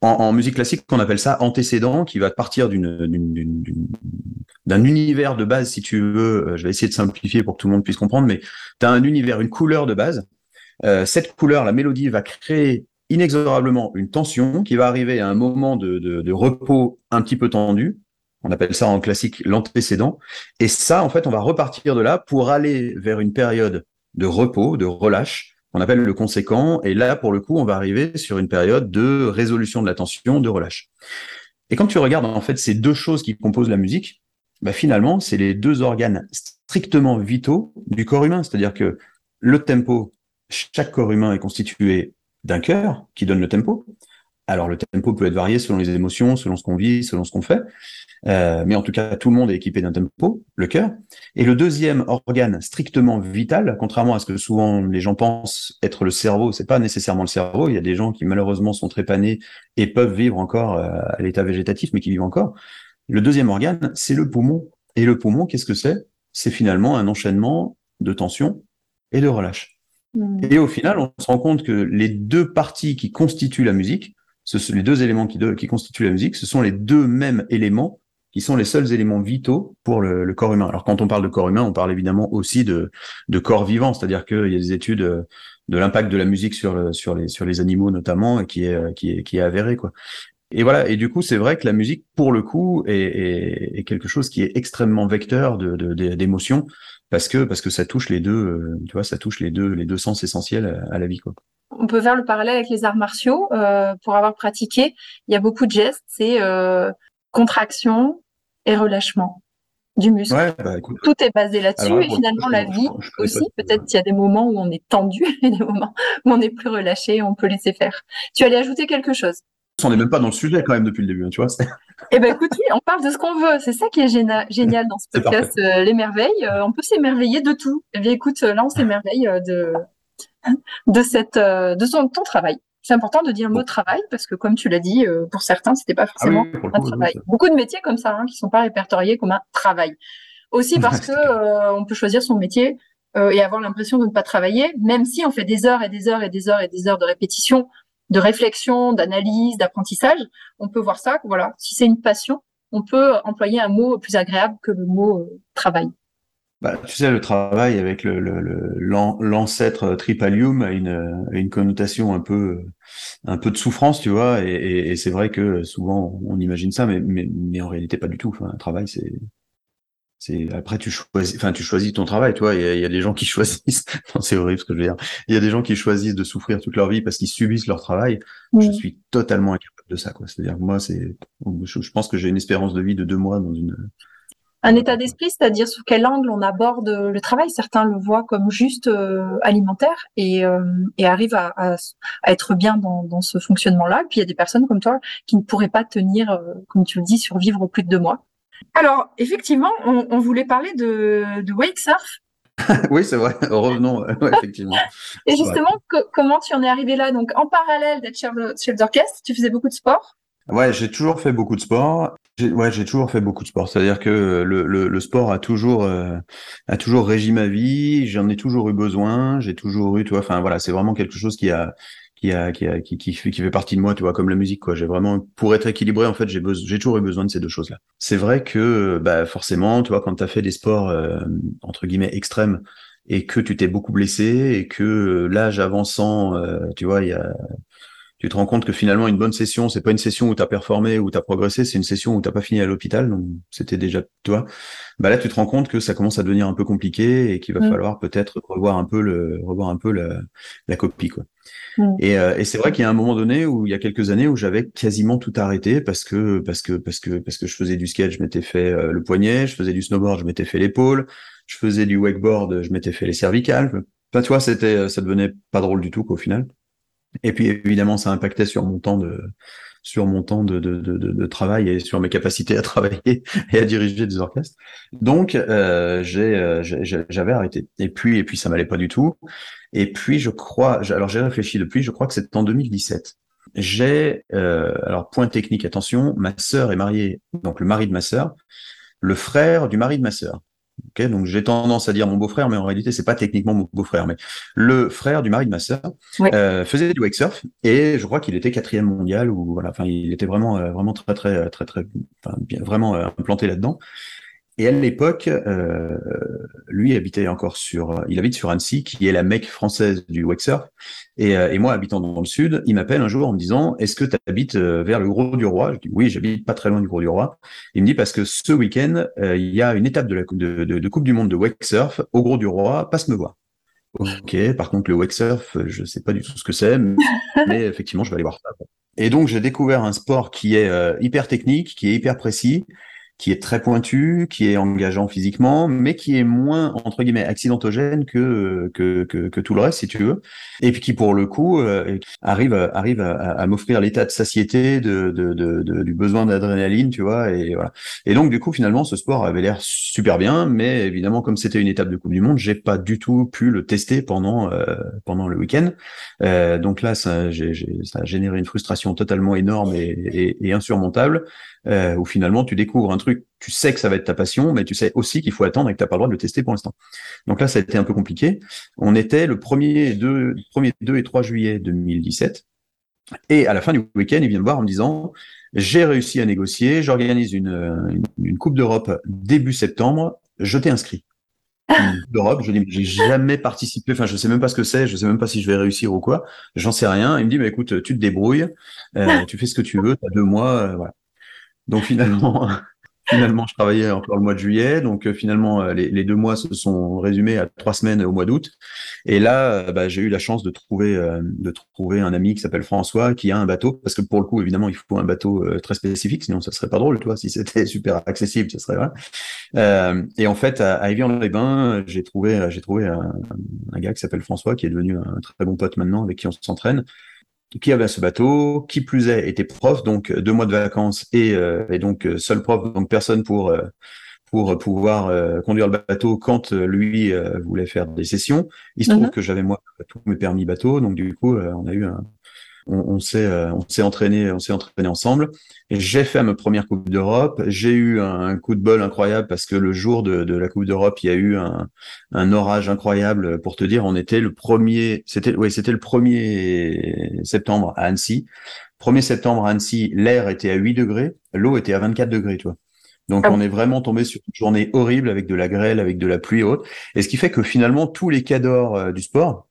En, musique classique, on appelle ça antécédent, qui va partir d'un univers de base, si tu veux. Euh, je vais essayer de simplifier pour que tout le monde puisse comprendre, mais tu un univers, une couleur de base. Euh, cette couleur, la mélodie, va créer inexorablement une tension qui va arriver à un moment de, repos un petit peu tendu. On appelle ça en classique l'antécédent. Et ça, en fait, on va repartir de là pour aller vers une période de repos, de relâche, qu'on appelle le conséquent. Et là, pour le coup, on va arriver sur une période de résolution de la tension, de relâche. Et quand tu regardes, en fait, ces deux choses qui composent la musique, bah, finalement, c'est les deux organes strictement vitaux du corps humain. C'est-à-dire que le tempo, chaque corps humain est constitué d'un cœur qui donne le tempo. Alors le tempo peut être varié selon les émotions, selon ce qu'on vit, selon ce qu'on fait. Euh, mais en tout cas, tout le monde est équipé d'un tempo, le cœur. Et le deuxième organe strictement vital, contrairement à ce que souvent les gens pensent être le cerveau, c'est pas nécessairement le cerveau. Il y a des gens qui malheureusement sont trépanés et peuvent vivre encore euh, à l'état végétatif, mais qui vivent encore. Le deuxième organe, c'est le poumon. Et le poumon, qu'est-ce que c'est? C'est finalement un enchaînement de tension et de relâche. Hmm. Et au final, on se rend compte que les deux parties qui constituent la musique, ce, les deux éléments qui, constituent la musique, ce sont les deux mêmes éléments qui sont les seuls éléments vitaux pour le, corps humain. Alors quand on parle de corps humain, on parle évidemment aussi de, corps vivant, c'est-à-dire qu'il y a des études euh, de l'impact de la musique sur, sur, les, animaux notamment, qui est, euh, qui est, qui avéré. Quoi. Et voilà, et du coup, c'est vrai que la musique, pour le coup, est, quelque chose qui est extrêmement vecteur d'émotions, parce que parce que ça touche les deux, euh, tu vois, ça touche les deux les deux sens essentiels à, la vie, quoi. On peut faire le parallèle avec les arts martiaux. Euh, pour avoir pratiqué, il y a beaucoup de gestes, c'est euh, contraction, et relâchement du muscle. Bah, Tout est basé là-dessus et finalement la vie aussi. Peut-être qu'il y a des moments où on est tendu (laughs) et des moments où on est plus relâché, on peut laisser faire. Tu allais ajouter quelque chose? On n'est même pas dans le sujet quand même depuis le début, hein, tu vois. Eh ben écoute, oui, on parle de ce qu'on veut. C'est ça qui est génial dans ce podcast, euh, les merveilles. Euh, on peut s'émerveiller de tout. Eh bien écoute, là on s'émerveille euh, de (laughs) de cette de son ton travail c'est important de dire le mot travail parce que, comme tu l'as dit, euh, pour certains, c'était pas ah forcément un travail. Beaucoup de métiers comme ça, hein, qui sont pas répertoriés comme un travail. Aussi parce que euh, on peut choisir son métier euh, et avoir l'impression de ne pas travailler, même si on fait des heures et des heures et des heures et des heures de répétition, de réflexion, d'analyse, d'apprentissage. On peut voir ça. Voilà, si c'est une passion, on peut employer un mot plus agréable que le mot travail. Bah, tu sais, le travail avec l'ancêtre le, Tripalium a une, connotation un peu, un peu de souffrance, tu vois, et, c'est vrai que souvent on imagine ça, mais, mais, en réalité pas du tout. Enfin, un travail, c'est, c'est après tu choisis, enfin tu choisis ton travail, toi. Il y, a, des gens qui (laughs) choisissent, c'est horrible ce que je veux dire. Il y a des gens qui choisissent de souffrir toute leur vie parce qu'ils subissent leur travail. Je suis totalement incapable de ça, quoi. C'est-à-dire moi, c'est, je pense que j'ai une espérance de vie de deux mois dans une un état d'esprit, c'est-à-dire sous quel angle on aborde le travail. Certains le voient comme juste euh, alimentaire et, euh, et arrivent à, à, être bien dans, dans ce fonctionnement-là. Puis il y a des personnes comme toi qui ne pourraient pas tenir, euh, comme tu le dis, survivre plus de deux mois. Alors, effectivement, on, on voulait parler de, de wake surf. (laughs) oui, c'est vrai. (laughs) Revenons, effectivement. (laughs) Et justement, comment tu en es arrivé là? Donc, en parallèle d'être chef d'orchestre, tu faisais beaucoup de sport? Ouais, j'ai toujours fait beaucoup de sport. Ouais, j'ai toujours fait beaucoup de sport. C'est-à-dire que le, le, le, sport a toujours euh, a toujours régi ma vie. J'en ai toujours eu besoin. J'ai toujours eu, tu vois. Enfin voilà, c'est vraiment quelque chose qui a qui fait, partie de moi, tu vois, comme la musique quoi. J'ai vraiment pour être équilibré en fait, j'ai toujours eu besoin de ces deux choses là. C'est vrai que bah forcément, tu vois, quand tu as fait des sports euh, entre guillemets extrêmes et que tu t'es beaucoup blessé et que l'âge avançant, euh, tu vois, il y a tu te rends compte que finalement une bonne session, c'est pas une session où tu as performé, où tu as progressé, c'est une session où t'as pas fini à l'hôpital, donc c'était déjà toi. Bah là, tu te rends compte que ça commence à devenir un peu compliqué et qu'il va falloir peut-être revoir un peu le revoir un peu la, la copie quoi. Et, euh, et c'est vrai qu'il y a un moment donné où il y a quelques années où j'avais quasiment tout arrêté parce que parce que parce que parce que je faisais du skate, je m'étais fait euh, le poignet, je faisais du snowboard, je m'étais fait l'épaule, je faisais du wakeboard, je m'étais fait les cervicales. Enfin, tu vois, c'était ça devenait pas drôle du tout qu'au final. Et puis évidemment, ça impactait sur mon temps de sur mon temps de, de, de, de travail et sur mes capacités à travailler et à diriger des orchestres. Donc euh, euh j'avais arrêté. Et puis et puis ça m'allait pas du tout. Et puis je crois, alors j'ai réfléchi depuis, je crois que c'était en 2017. J'ai euh, alors point technique, attention, ma sœur est mariée, donc le mari de ma sœur, le frère du mari de ma sœur. Okay, donc j'ai tendance à dire mon beau-frère, mais en réalité c'est pas techniquement mon beau-frère, mais le frère du mari de ma sœur euh, faisait du wake surf et je crois qu'il était quatrième mondial ou voilà, enfin il était vraiment euh, vraiment très très très très, bien, vraiment euh, implanté là-dedans. Et à l'époque, euh, lui habitait encore sur, il habite sur Annecy, qui est la mecque française du wake surf. Et, euh, et moi, habitant dans le sud, il m'appelle un jour en me disant, est-ce que tu habites euh, vers le Gros du Roi? Je dis oui, j'habite pas très loin du Gros du Roi. Il me dit parce que ce week-end, euh, il y a une étape de la de, de, de, Coupe du Monde de wake surf au Gros du Roi. Passe me voir. Ok. Par contre, le wake surf, je sais pas du tout ce que c'est, mais (laughs) effectivement, je vais aller voir ça. Et donc, j'ai découvert un sport qui est hyper technique, qui est hyper précis qui est très pointu, qui est engageant physiquement, mais qui est moins entre guillemets accidentogène que que, que, que tout le reste, si tu veux, et puis qui pour le coup euh, arrive arrive à, à m'offrir l'état de satiété, de, de, de, du besoin d'adrénaline, tu vois, et voilà. Et donc du coup finalement ce sport avait l'air super bien, mais évidemment comme c'était une étape de Coupe du Monde, j'ai pas du tout pu le tester pendant euh, pendant le week-end. Euh, donc là ça, j'ai, ça a généré une frustration totalement énorme et, et, et insurmontable euh, où finalement tu découvres un truc, tu sais que ça va être ta passion, mais tu sais aussi qu'il faut attendre et que tu n'as pas le droit de le tester pour l'instant. Donc là, ça a été un peu compliqué. On était le 1er 2, 1er 2 et 3 juillet 2017. Et à la fin du week-end, il vient me voir en me disant, j'ai réussi à négocier, j'organise une, une, Coupe d'Europe début septembre, je t'ai inscrit. d'Europe, je dis, j'ai jamais participé, enfin, je sais même pas ce que c'est, je sais même pas si je vais réussir ou quoi, j'en sais rien. Il me dit, bah, écoute, tu te débrouilles, euh, (laughs) tu fais ce que tu veux, tu as deux mois, euh, voilà. Donc finalement, (laughs) finalement, je travaillais encore le mois de juillet. Donc euh, finalement, euh, les, deux mois se sont résumés à trois semaines au mois d'août. Et là, euh, bah, j'ai eu la chance de trouver de trouver un ami qui s'appelle François qui a un bateau. Parce que pour le coup, évidemment, il faut un bateau très spécifique, sinon ça serait pas drôle, toi. Si c'était (laughs) super accessible, ce serait vrai. Et en fait, à, à Evian-les-Bains, j'ai trouvé j'ai trouvé un gars qui s'appelle François, qui est devenu un très bon pote maintenant, avec qui on s'entraîne qui avait ce bateau, qui plus est était prof, donc deux mois de vacances et, euh, et donc seul prof, donc personne pour euh, pour pouvoir euh, conduire le bateau quand lui voulait faire des sessions. Il se trouve mhm. que j'avais moi tous mes permis bateau, donc du coup on a eu un, on, s'est euh, on s'est entraîné on s'est entraîné ensemble. Et j'ai fait ma première coupe d'Europe. J'ai eu un, coup de bol incroyable parce que le jour de, de la coupe d'Europe il y a eu un, un, orage incroyable. Pour te dire on était le premier c'était oui c'était le 1er septembre à Annecy. 1er septembre à Annecy l'air était à 8 degrés l'eau était à 24 degrés tu vois donc ah on est vraiment tombé sur une journée horrible avec de la grêle, avec de la pluie et autres. Et ce qui fait que finalement tous les cadors euh, du sport,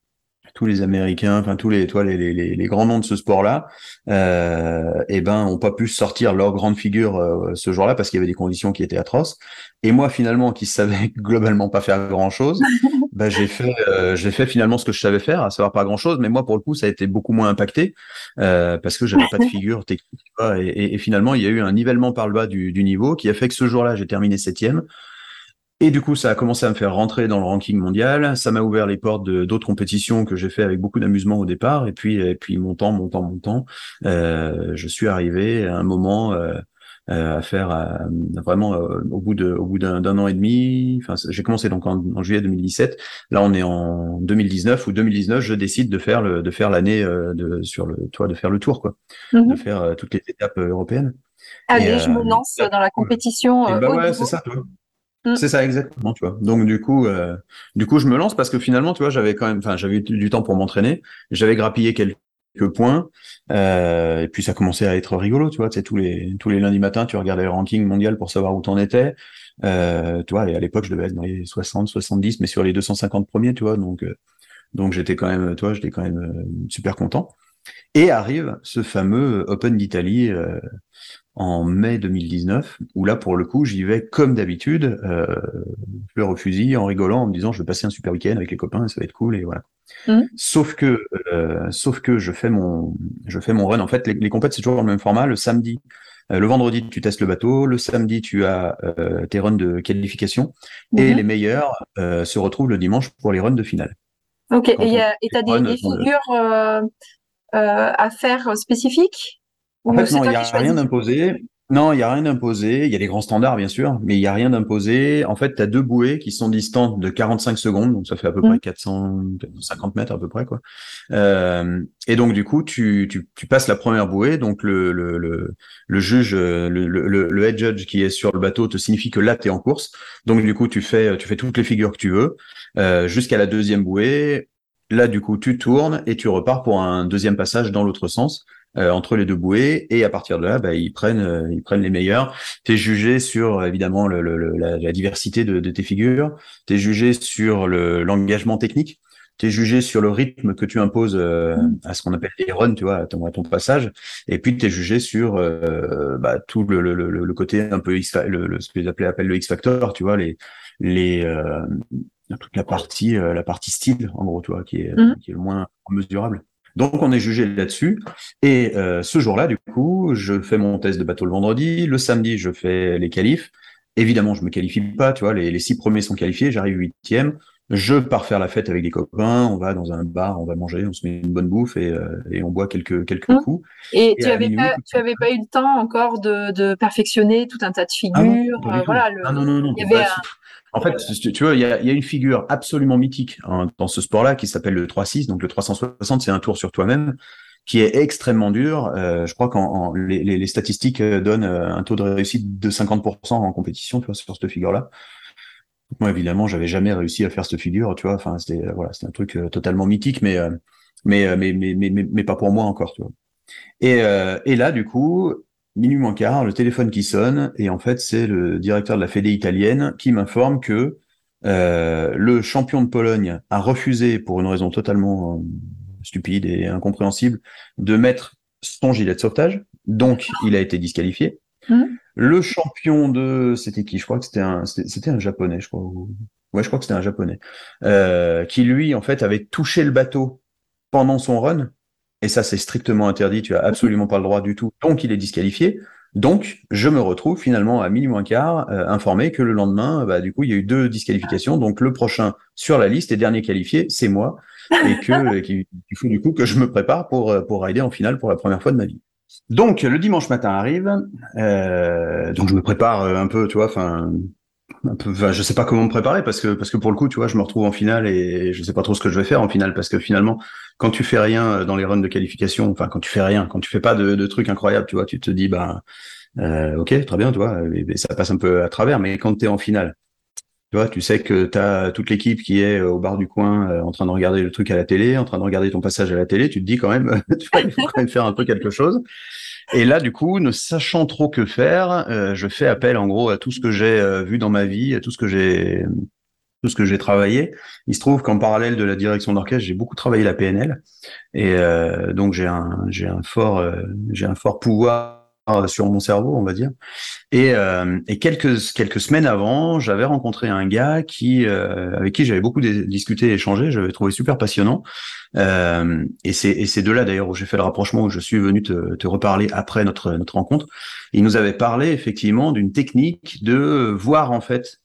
tous les Américains, enfin tous les, toi, les, les, les, grands noms de ce sport-là, euh, eh ben, ont pas pu sortir leur grande figure euh, ce jour-là parce qu'il y avait des conditions qui étaient atroces. Et moi, finalement, qui savais (laughs) globalement pas faire grand-chose, (laughs) bah, j'ai fait, euh, j'ai fait finalement ce que je savais faire, à savoir pas grand-chose. Mais moi, pour le coup, ça a été beaucoup moins impacté euh, parce que j'avais pas de (laughs) figure technique. Et, et, et, finalement, il y a eu un nivellement par le bas du, du niveau qui a fait que ce jour-là, j'ai terminé septième. Et du coup, ça a commencé à me faire rentrer dans le ranking mondial. Ça m'a ouvert les portes d'autres compétitions que j'ai fait avec beaucoup d'amusement au départ. Et puis, et puis montant, montant, montant, euh, je suis arrivé à un moment euh, euh à faire euh, vraiment euh, au bout de au bout d'un an et demi. Enfin, j'ai commencé donc en, juillet 2017. Là, on est en 2019 ou 2019. Je décide de faire le de faire l'année de sur le toi de faire le tour quoi, mm-hmm. de faire toutes les étapes européennes. Allez, je me lance dans la compétition. bah ouais, c'est ça. Toi. Mm. C'est ça exactement, tu vois. Donc du coup, euh, du coup, je me lance parce que finalement, tu vois, j'avais quand même, enfin, j'avais eu du temps pour m'entraîner. J'avais grappillé quelques points euh, et puis ça commençait à être rigolo, tu vois. Tu tous les tous les lundis matins, tu regardais le ranking mondial pour savoir où t'en étais. Euh, tu vois, et à l'époque, je devais être dans les 60, 70, mais sur les 250 premiers, tu vois. Donc euh, donc j'étais quand même, toi, j'étais quand même super content. Et arrive ce fameux Open d'Italie en mai 2019, où là, pour le coup, j'y vais comme d'habitude, euh, fleur au fusil, en rigolant, en me disant, je vais passer un super week-end avec les copains, ça va être cool, et voilà. Mmh. Sauf que, euh, sauf que je fais mon, je fais mon run. En fait, les, les compètes, c'est toujours le même format. Le samedi, euh, le vendredi, tu testes le bateau. Le samedi, tu as euh, tes runs de qualification. Et mmh. les meilleurs euh, se retrouvent le dimanche pour les runs de finale. Ok. et tu as des, des figures à faire spécifiques? En fait, non, il n'y a rien d'imposé. Non, il n'y a rien d'imposé. Il y a les grands standards, bien sûr, mais il n'y a rien d'imposé. En fait, tu as deux bouées qui sont distantes de 45 secondes, donc ça fait à peu près 450 mm. mètres à peu près. quoi. Euh, et donc, du coup, tu, tu, tu, passes la première bouée. Donc, le, le, le, le juge, le, le, le, head judge qui est sur le bateau te signifie que là, tu es en course. Donc, du coup, tu fais, tu fais toutes les figures que tu veux euh, jusqu'à la deuxième bouée. Là, du coup, tu tournes et tu repars pour un deuxième passage dans l'autre sens. Euh, entre les deux bouées et à partir de là, bah, ils prennent euh, ils prennent les meilleurs. T'es jugé sur évidemment le, le, la, la, diversité de, de, tes figures. T'es jugé sur le l'engagement technique. T'es jugé sur le rythme que tu imposes euh, à ce qu'on appelle les runs, tu vois, à ton, à ton passage. Et puis t'es jugé sur bah, tout le, le, le, côté un peu X, le, ce que les appellent le X factor, tu vois, les les toute la partie la partie style en gros, tu vois, qui est mm. qui est le moins mesurable. Donc on est jugé là-dessus. Et euh, ce jour-là, du coup, je fais mon test de bateau le vendredi. Le samedi, je fais les qualifs. Évidemment, je me qualifie pas, tu vois, les, les six premiers sont qualifiés, j'arrive huitième. Je pars faire la fête avec des copains, on va dans un bar, on va manger, on se met une bonne bouffe et, euh, et on boit quelques, quelques mmh. coups. Et, tu n'avais pas, tu avais pas eu le temps encore de, de perfectionner tout un tas de ah figures. Ah voilà, le, non, non, non. En fait, tu vois, il y a, y a, une figure absolument mythique hein, dans ce sport-là qui s'appelle le 3-6. Donc le 360, c'est un tour sur toi-même qui est extrêmement dur. Euh, je crois qu'en les, les, statistiques euh, donnent euh, un taux de réussite de 50% en compétition, tu vois, sur cette figure-là. Moi, évidemment, j'avais jamais réussi à faire cette figure, tu vois. Enfin, c'était voilà, c'était un truc totalement mythique, mais, mais, mais, mais, mais, mais, pas pour moi encore, tu vois. Et, et là, du coup, minuit moins quart, le téléphone qui sonne, et en fait, c'est le directeur de la Fédé italienne qui m'informe que euh, le champion de Pologne a refusé, pour une raison totalement stupide et incompréhensible de mettre son gilet de sauvetage. Donc, il a été disqualifié. Mmh. Le champion de, c'était qui? Je crois que c'était un, c'était un japonais, je crois. Ouais, je crois que c'était un japonais, euh, qui lui, en fait, avait touché le bateau pendant son run. Et ça, c'est strictement interdit. Tu as absolument pas le droit du tout. Donc, il est disqualifié. Donc, je me retrouve finalement à minuit moins quart euh, informé que le lendemain, bah, du coup, il y a eu deux disqualifications. Donc, le prochain sur la liste et dernier qualifié, c'est moi et que qu'il faut du coup que je me prépare pour euh, pour rider en finale pour la première fois de ma vie. Donc le dimanche matin arrive, euh, donc je me prépare euh, un peu, tu vois, enfin un peu, je sais pas comment me préparer parce que parce que pour le coup, tu vois, je me retrouve en finale et je sais pas trop ce que je vais faire en finale parce que finalement, quand tu fais rien dans les runs de qualification, enfin quand tu fais rien, quand tu fais pas de, trucs incroyables, tu vois, tu te dis bah euh, ok, très bien, tu vois, ça passe un peu à travers, mais quand tu es en finale tu vois, tu sais que tu as toute l'équipe qui est au bar du coin euh, en train de regarder le truc à la télé, en train de regarder ton passage à la télé, tu te dis quand même, (laughs) tu il faut quand même faire un peu quelque chose. Et là, du coup, ne sachant trop que faire, euh, je fais appel en gros à tout ce que j'ai euh, vu dans ma vie, à tout ce que j'ai tout ce que j'ai travaillé. Il se trouve qu'en parallèle de la direction d'orchestre, j'ai beaucoup travaillé la PNL, et donc j'ai un j'ai un fort j'ai un fort pouvoir sur mon cerveau, on va dire. Et, euh, et quelques quelques semaines avant, j'avais rencontré un gars qui euh, avec qui j'avais beaucoup discuté et échangé. J'avais trouvé super passionnant. Euh, et c'est et c'est de là d'ailleurs où j'ai fait le rapprochement où je suis venu te, te reparler après notre notre rencontre. Il nous avait parlé effectivement d'une technique de voir en fait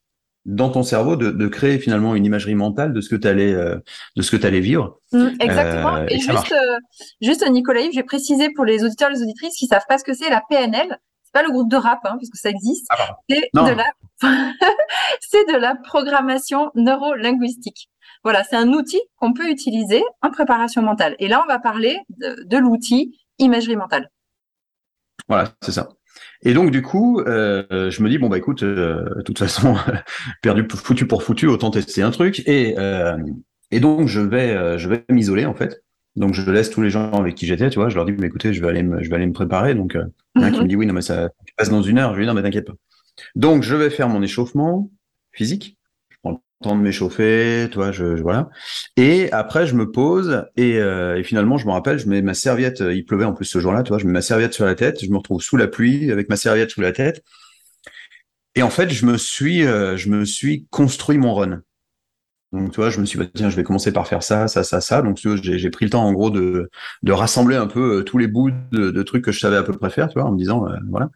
dans ton cerveau de, de, créer finalement une imagerie mentale de ce que tu allais euh, de ce que tu allais vivre. Mmh, exactement. Euh, et, juste euh, juste Nicolas Yves, j'ai précisé pour les auditeurs et les auditrices qui savent pas ce que c'est la PNL, c'est pas le groupe de rap hein, puisque ça existe. Ah, c'est de la (laughs) c'est de la programmation neurolinguistique. Voilà, c'est un outil qu'on peut utiliser en préparation mentale. Et là, on va parler de, de l'outil imagerie mentale. Voilà, c'est ça. Et donc du coup, euh, je me dis bon bah écoute, euh, de toute façon, (laughs) perdu foutu pour foutu, autant tester un truc. Et euh, et donc je vais euh, je vais m'isoler en fait. Donc je laisse tous les gens avec qui j'étais, tu vois, je leur dis mais écoutez, je vais aller me, je vais aller me préparer. Donc euh, il y en a qui me dit oui non mais ça tu passes dans une heure. Je lui dis non mais t'inquiète pas. Donc je vais faire mon échauffement physique temps de m'échauffer, toi, je, voilà. Et après, je me pose et, euh, finalement, je me rappelle, je mets ma serviette. Il pleuvait en plus ce jour-là, tu vois. Je mets ma serviette sur la tête. Je me retrouve sous la pluie avec ma serviette sous la tête. Et en fait, je me suis, euh, je me suis construit mon run. Donc, tu vois, je me suis dit, bah, tiens, je vais commencer par faire ça, ça, ça, ça. Donc, j'ai pris le temps, en gros, de, de rassembler un peu euh, tous les bouts de, trucs que je savais à peu près faire, tu vois, en me disant, voilà.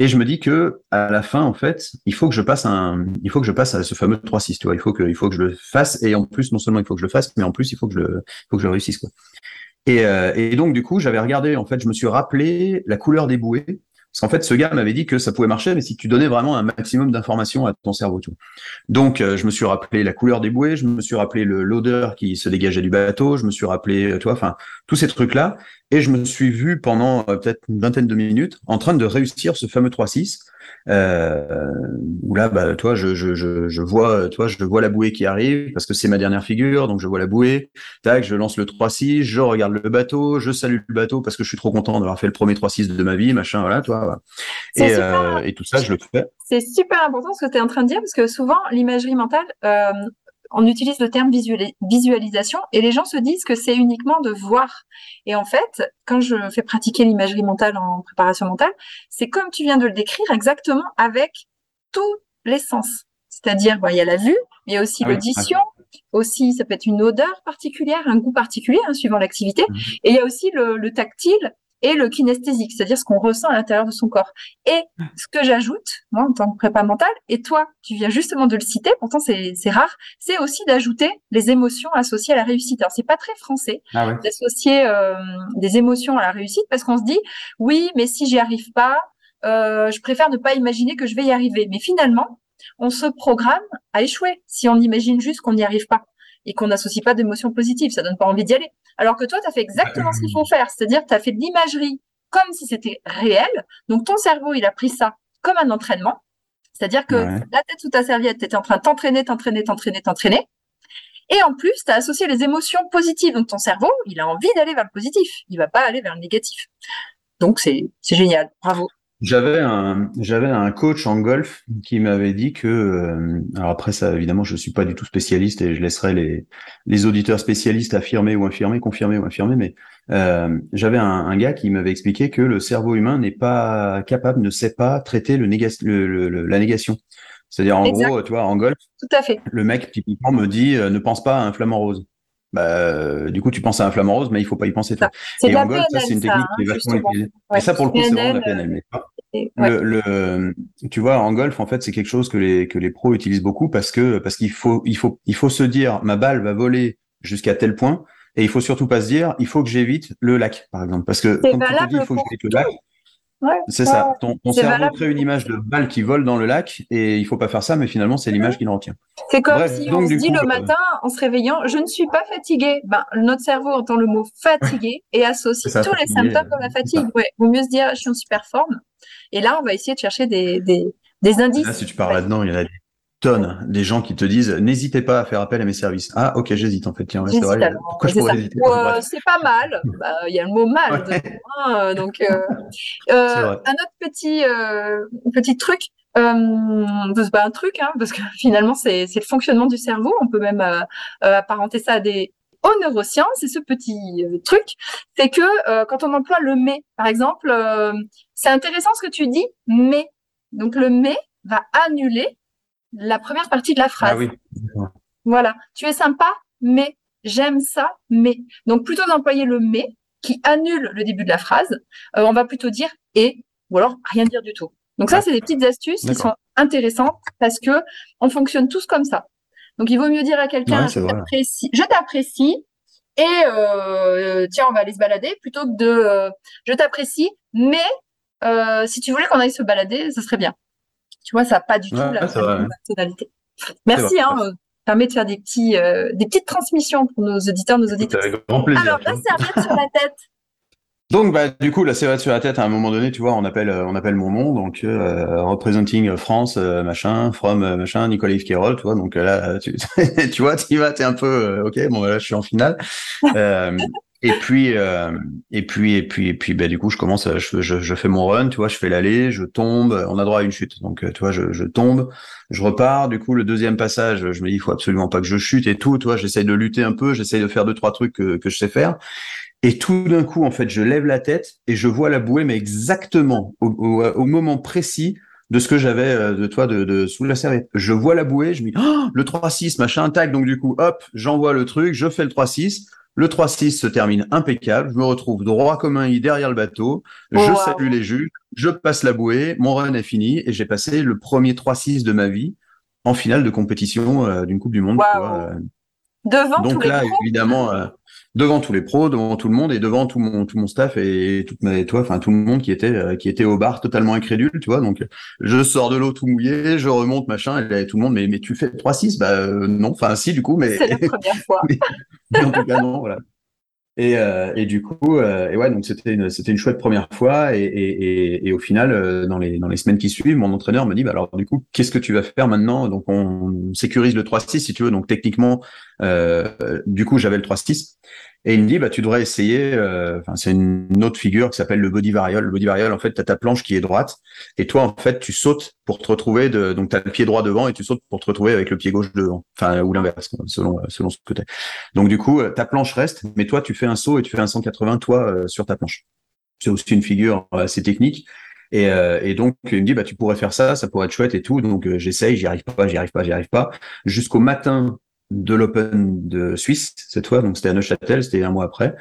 Et je me dis que à la fin, en fait, il faut que je passe à ce fameux 3-6, tu vois. Il faut que, il faut que je le fasse. Et en plus, non seulement il faut que je le fasse, mais en plus, il faut que je le, réussisse, euh, et donc, du coup, j'avais regardé, en fait, je me suis rappelé la couleur des bouées. Parce qu'en fait, ce gars m'avait dit que ça pouvait marcher, mais si tu donnais vraiment un maximum d'informations à ton cerveau. Tout. Donc, euh, je me suis rappelé la couleur des bouées, je me suis rappelé l'odeur qui se dégageait du bateau, je me suis rappelé, euh, tu vois, enfin, tous ces trucs-là. Et je me suis vu pendant euh, peut-être une vingtaine de minutes en train de réussir ce fameux 3-6. Euh, où là, bah, toi, je, je, je, je, vois, toi, je vois la bouée qui arrive parce que c'est ma dernière figure, donc je vois la bouée. Tac, je lance le 3-6, je regarde le bateau, je salue le bateau parce que je suis trop content d'avoir fait le premier 3-6 de ma vie, machin, voilà, toi. Et, euh, et, tout ça, je le fais. C'est super important ce que tu es en train de dire parce que souvent, l'imagerie mentale, euh, on utilise le terme visualisation et les gens se disent que c'est uniquement de voir. Et en fait, quand je fais pratiquer l'imagerie mentale en préparation mentale, c'est comme tu viens de le décrire exactement avec tous les sens. C'est-à-dire, il y a la vue, mais il y a aussi ah l'audition, aussi, ça peut être une odeur particulière, un goût particulier, hein, suivant l'activité. Mmh. Et il y a aussi le, le tactile et le kinesthésique, c'est-à-dire ce qu'on ressent à l'intérieur de son corps. Et ce que j'ajoute, moi, en tant que prépa mental, et toi, tu viens justement de le citer, pourtant c'est rare, c'est aussi d'ajouter les émotions associées à la réussite. Alors, c'est pas très français ah d'associer euh, des émotions à la réussite parce qu'on se dit, oui, mais si j'y arrive pas, euh, je préfère ne pas imaginer que je vais y arriver. Mais finalement, on se programme à échouer si on imagine juste qu'on n'y arrive pas et qu'on n'associe pas d'émotions positives. Ça donne pas envie d'y aller. Alors que toi, tu as fait exactement ce qu'il faut faire. C'est-à-dire, tu as fait de l'imagerie comme si c'était réel. Donc, ton cerveau, il a pris ça comme un entraînement. C'est-à-dire que la tête sous ta serviette, tu étais en train de t'entraîner, t'entraîner, t'entraîner, t'entraîner. Et en plus, tu as associé les émotions positives. Donc, ton cerveau, il a envie d'aller vers le positif. Il va pas aller vers le négatif. Donc, c'est génial. Bravo. J'avais un, j'avais un coach en golf qui m'avait dit que, euh, alors après ça, évidemment, je suis pas du tout spécialiste et je laisserai les, les auditeurs spécialistes affirmer ou infirmer, confirmer ou infirmer, mais euh, j'avais un, un, gars qui m'avait expliqué que le cerveau humain n'est pas capable, ne sait pas traiter le, le, la négation. C'est-à-dire en gros, tu vois, en golf, tout à fait. le mec typiquement me dit euh, ne pense pas à un flamant rose. Bah, du coup, tu penses à un flamant rose, mais il faut pas y penser. Toi. Et en golf, ça, c'est une technique qui est hein, vachement utilisée. et ça, pour le coup, c'est vraiment la PNL. Mais le, tu vois, en golf, en fait, c'est quelque chose que les que les pros utilisent beaucoup parce que parce qu'il faut il faut il faut se dire ma balle va voler jusqu'à tel point et il faut surtout pas se dire il faut que j'évite le lac par exemple parce que quand tu te dis il faut que j'évite le lac, c'est ça. Ton, cerveau crée une image de balle qui vole dans le lac et il faut pas faire ça, mais finalement, c'est l'image qui le retient. C'est comme si on se dit le euh, matin, en se réveillant, je ne suis pas fatigué. Ben, notre cerveau entend le mot (laughs) fatigué et associe tous les symptômes comme la fatigue. Ouais, vaut mieux se dire, je suis en super forme. Et là, on va essayer de chercher des, des, des indices. Là, si tu parles là-dedans, il y en a des tonnes des gens qui te disent n'hésitez pas à faire appel à mes services. Ah ok j'hésite en fait tiens c'est vrai. Pourquoi je pourrais hésiter euh, C'est pas mal. Bah, il y a le mot mal. Hein, donc euh, (laughs) euh, un autre petit petit truc. c'est pas un truc hein, parce que (laughs) finalement c'est le fonctionnement du cerveau. On peut même apparenter ça à des aux neurosciences et ce petit truc, c'est que quand on emploie le mais, par exemple, c'est intéressant ce que tu dis, mais. Donc le mais va annuler la première partie de la phrase. Ah oui. Voilà. Tu es sympa, mais j'aime ça, mais. Donc plutôt d'employer le mais qui annule le début de la phrase, euh, on va plutôt dire et ou alors rien dire du tout. Donc ça, c'est des petites astuces qui sont intéressantes parce que on fonctionne tous comme ça. Donc il vaut mieux dire à quelqu'un je t'apprécie, je t'apprécie et euh, tiens on va aller se balader plutôt que de euh, je t'apprécie mais si tu voulais qu'on aille se balader, ce serait bien. Tu vois, ça n'a pas du tout la personnalité. Merci, hein, euh, permet de faire des petits, euh, des petites transmissions pour nos auditeurs, nos auditeurs. Avec grand plaisir. Alors, la serviette sur la tête. (laughs) Donc, bah, du coup, la serviette sur la tête, à un moment donné, tu vois, on appelle, euh, on appelle mon nom, donc representing France, machin, from machin, Nicolas Yves tu vois. Donc là, tu, (laughs) tu vois, tu vas, t'es un peu, ok, bon, là, je suis en finale. Et puis, euh, et puis, et puis, et puis, ben, du coup, je commence, je, je, je, fais mon run, tu vois, je fais l'aller, je tombe, on a droit à une chute. Donc, euh, tu vois, je, je, tombe, je repars. Du coup, le deuxième passage, je me dis, il faut absolument pas que je chute et tout, tu vois, j'essaye de lutter un peu, j'essaye de faire deux, trois trucs que, que je sais faire. Et tout d'un coup, en fait, je lève la tête et je vois la bouée, mais exactement au, au, moment précis de ce que j'avais euh, de toi de, de, sous la serviette. Je vois la bouée, je me dis, oh, le 3-6, machin, tac. Donc, du coup, hop, j'envoie le truc, je fais le 3-6. Le 3-6 se termine impeccable. Je me retrouve droit comme un i derrière le bateau. Je salue les juges. Je passe la bouée. Mon run est fini et j'ai passé le premier 3-6 de ma vie en finale de compétition euh, d'une Coupe du Monde. Devant Donc tous là, les évidemment, euh, devant tous les pros, devant tout le monde et devant tout mon tout mon staff et toute ma toi, enfin tout le monde qui était euh, qui était au bar totalement incrédule, tu vois. Donc je sors de l'eau tout mouillé, je remonte machin et tout le monde mais mais tu fais 3-6 bah euh, non, enfin si du coup mais c'est la première fois. (laughs) en tout cas non, voilà. Et, euh, et du coup, euh, et ouais, donc c'était une, c'était une chouette première fois. Et, et, et au final, euh, dans les dans les semaines qui suivent, mon entraîneur me dit, bah alors du coup, qu'est-ce que tu vas faire maintenant? Donc on sécurise le 3-6 si tu veux. Donc techniquement, du coup, j'avais le 3-6. Et il me dit, bah, tu devrais essayer, euh, c'est une autre figure qui s'appelle le body variole. Le body variole, en fait, tu as ta planche qui est droite, et toi, en fait, tu sautes pour te retrouver, de, donc tu as le pied droit devant, et tu sautes pour te retrouver avec le pied gauche devant, enfin, ou l'inverse, selon, selon ce que tu Donc, du coup, ta planche reste, mais toi, tu fais un saut et tu fais un 180, toi, euh, sur ta planche. C'est aussi une figure assez technique. Et, euh, et, donc, il me dit, bah, tu pourrais faire ça, ça pourrait être chouette et tout. Donc, j'essaye, j'y arrive pas, j'y arrive pas, j'y arrive pas. Jusqu'au matin de l'Open de Suisse cette fois, donc c'était à Neuchâtel, c'était un mois après.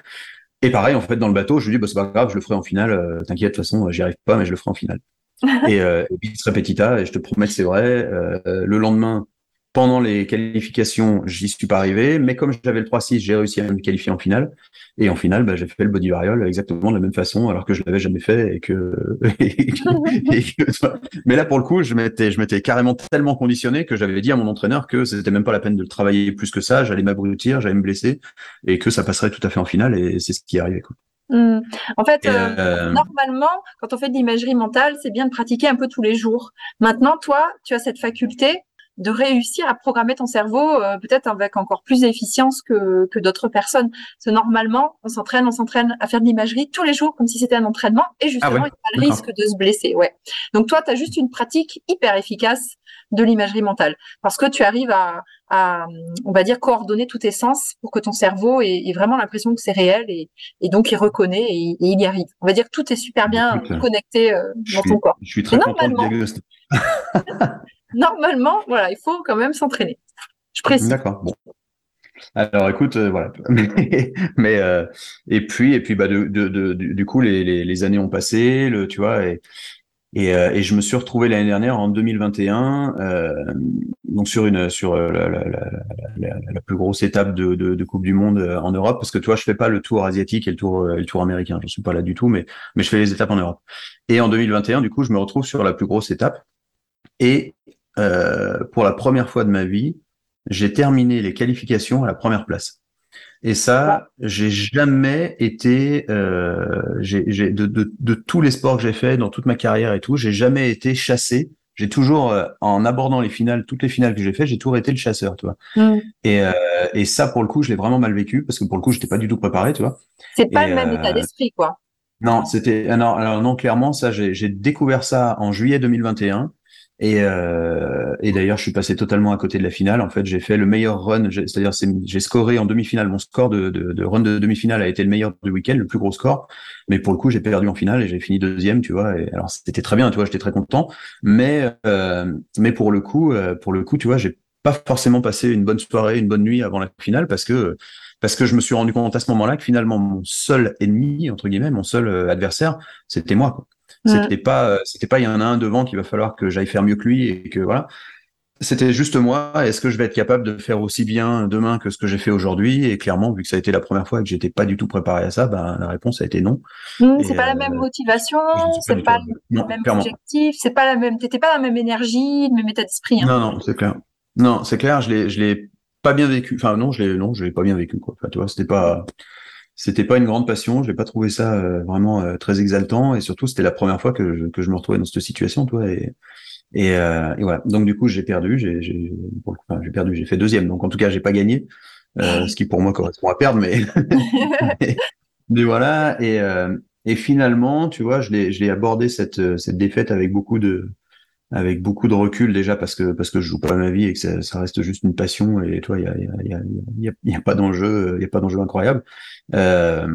Et pareil, en fait, dans le bateau, je lui dis, bah, c'est pas grave, je le ferai en finale. Euh, t'inquiète, de toute façon, j'y arrive pas, mais je le ferai en finale. (laughs) et, euh, et puis, repetita, et je te promets que c'est vrai. Euh, le lendemain, pendant les qualifications, j'y suis pas arrivé, mais comme j'avais le 3-6, j'ai réussi à me qualifier en finale. Et en finale, bah, j'ai fait le body varial exactement de la même façon, alors que je l'avais jamais fait et que, (laughs) mais là, pour le coup, je m'étais, je m'étais carrément tellement conditionné que j'avais dit à mon entraîneur que c'était même pas la peine de le travailler plus que ça, j'allais m'abrutir, j'allais me blesser et que ça passerait tout à fait en finale et c'est ce qui est arrivé, quoi. Mmh. En fait, euh, euh, normalement, quand on fait de l'imagerie mentale, c'est bien de pratiquer un peu tous les jours. Maintenant, toi, tu as cette faculté de réussir à programmer ton cerveau euh, peut-être avec encore plus d'efficience que, que d'autres personnes. Parce que normalement, on s'entraîne, on s'entraîne à faire de l'imagerie tous les jours comme si c'était un entraînement et justement, ah il y a le risque de se blesser. Ouais. Donc toi, tu as juste une pratique hyper efficace de l'imagerie mentale parce que tu arrives à, à, on va dire, coordonner tous tes sens pour que ton cerveau ait, vraiment l'impression que c'est réel et, et, donc il reconnaît et, il y arrive. On va dire que tout est super bien connecté euh, dans ton corps. Je suis très content de (laughs) normalement, voilà, il faut quand même s'entraîner. Je précise. D'accord. Alors, écoute, euh, voilà. (laughs) mais, euh, et puis, et puis, bah, du coup, les, années ont passé, le, tu vois, et, et, euh, et je me suis retrouvé l'année dernière en 2021, donc sur une sur la, plus grosse étape de, de, de, Coupe du Monde en Europe, parce que toi, je fais pas le tour asiatique et le tour le tour américain, je suis pas là du tout, mais mais je fais les étapes en Europe. Et en 2021, du coup, je me retrouve sur la plus grosse étape. Et euh, pour la première fois de ma vie, j'ai terminé les qualifications à la première place. Et ça, j'ai jamais été, euh, j'ai, de, de, de, tous les sports que j'ai fait dans toute ma carrière et tout, j'ai jamais été chassé. J'ai toujours, euh, en abordant les finales, toutes les finales que j'ai fait, j'ai toujours été le chasseur, tu vois. Mm. Et, euh, et ça, pour le coup, je l'ai vraiment mal vécu parce que pour le coup, j'étais pas du tout préparé, tu vois. C'est pas le même état d'esprit, quoi. Non, c'était, alors, alors non, clairement, ça, j'ai découvert ça en juillet 2021. Et, euh, et d'ailleurs, je suis passé totalement à côté de la finale. En fait, j'ai fait le meilleur run, c'est-à-dire j'ai scoré en demi-finale. Mon score de, de, de run de demi-finale a été le meilleur du week-end, le plus gros score. Mais pour le coup, j'ai perdu en finale et j'ai fini deuxième, tu vois. Et alors, c'était très bien, tu vois, j'étais très content. Mais euh, mais pour le coup, euh, pour le coup, tu vois, j'ai pas forcément passé une bonne soirée, une bonne nuit avant la finale parce que parce que je me suis rendu compte à ce moment-là que finalement mon seul ennemi entre guillemets, mon seul euh, adversaire, c'était moi. Quoi. C'était pas, euh, c'était pas il y en a un devant qu'il va falloir que j'aille faire mieux que lui et que voilà. C'était juste moi. Est-ce que je vais être capable de faire aussi bien demain que ce que j'ai fait aujourd'hui? Et clairement, vu que ça a été la première fois et que j'étais pas du tout préparé à ça, ben la réponse a été non. Mmh, c'est pas la même euh, motivation, c'est pas, le même objectif, c'est pas la même. T'étais pas la même énergie, le même état d'esprit. Hein. Non, non, c'est clair. Non, c'est clair. Je l'ai, je l'ai pas bien vécu. Enfin non, je l'ai, non, je l'ai pas bien vécu quoi. Enfin, tu vois, c'était pas c'était pas une grande passion. Je n'ai pas trouvé ça euh, vraiment euh, très exaltant et surtout c'était la première fois que je, que je me retrouvais dans cette situation, toi. Et, et, euh, et voilà. Donc du coup j'ai perdu. J'ai j'ai enfin, perdu. J'ai fait deuxième. Donc en tout cas j'ai pas gagné, ce qui pour moi correspond à perdre, mais (laughs) (laughs) mais, voilà. Et et finalement, tu vois, je l'ai je l'ai abordé cette cette défaite avec beaucoup de avec beaucoup de recul déjà parce que parce que je joue pas ma vie et que ça, ça reste juste une passion et toi il y a il y a, y, a, y a pas d'enjeu il y a pas d'enjeu incroyable. Euh,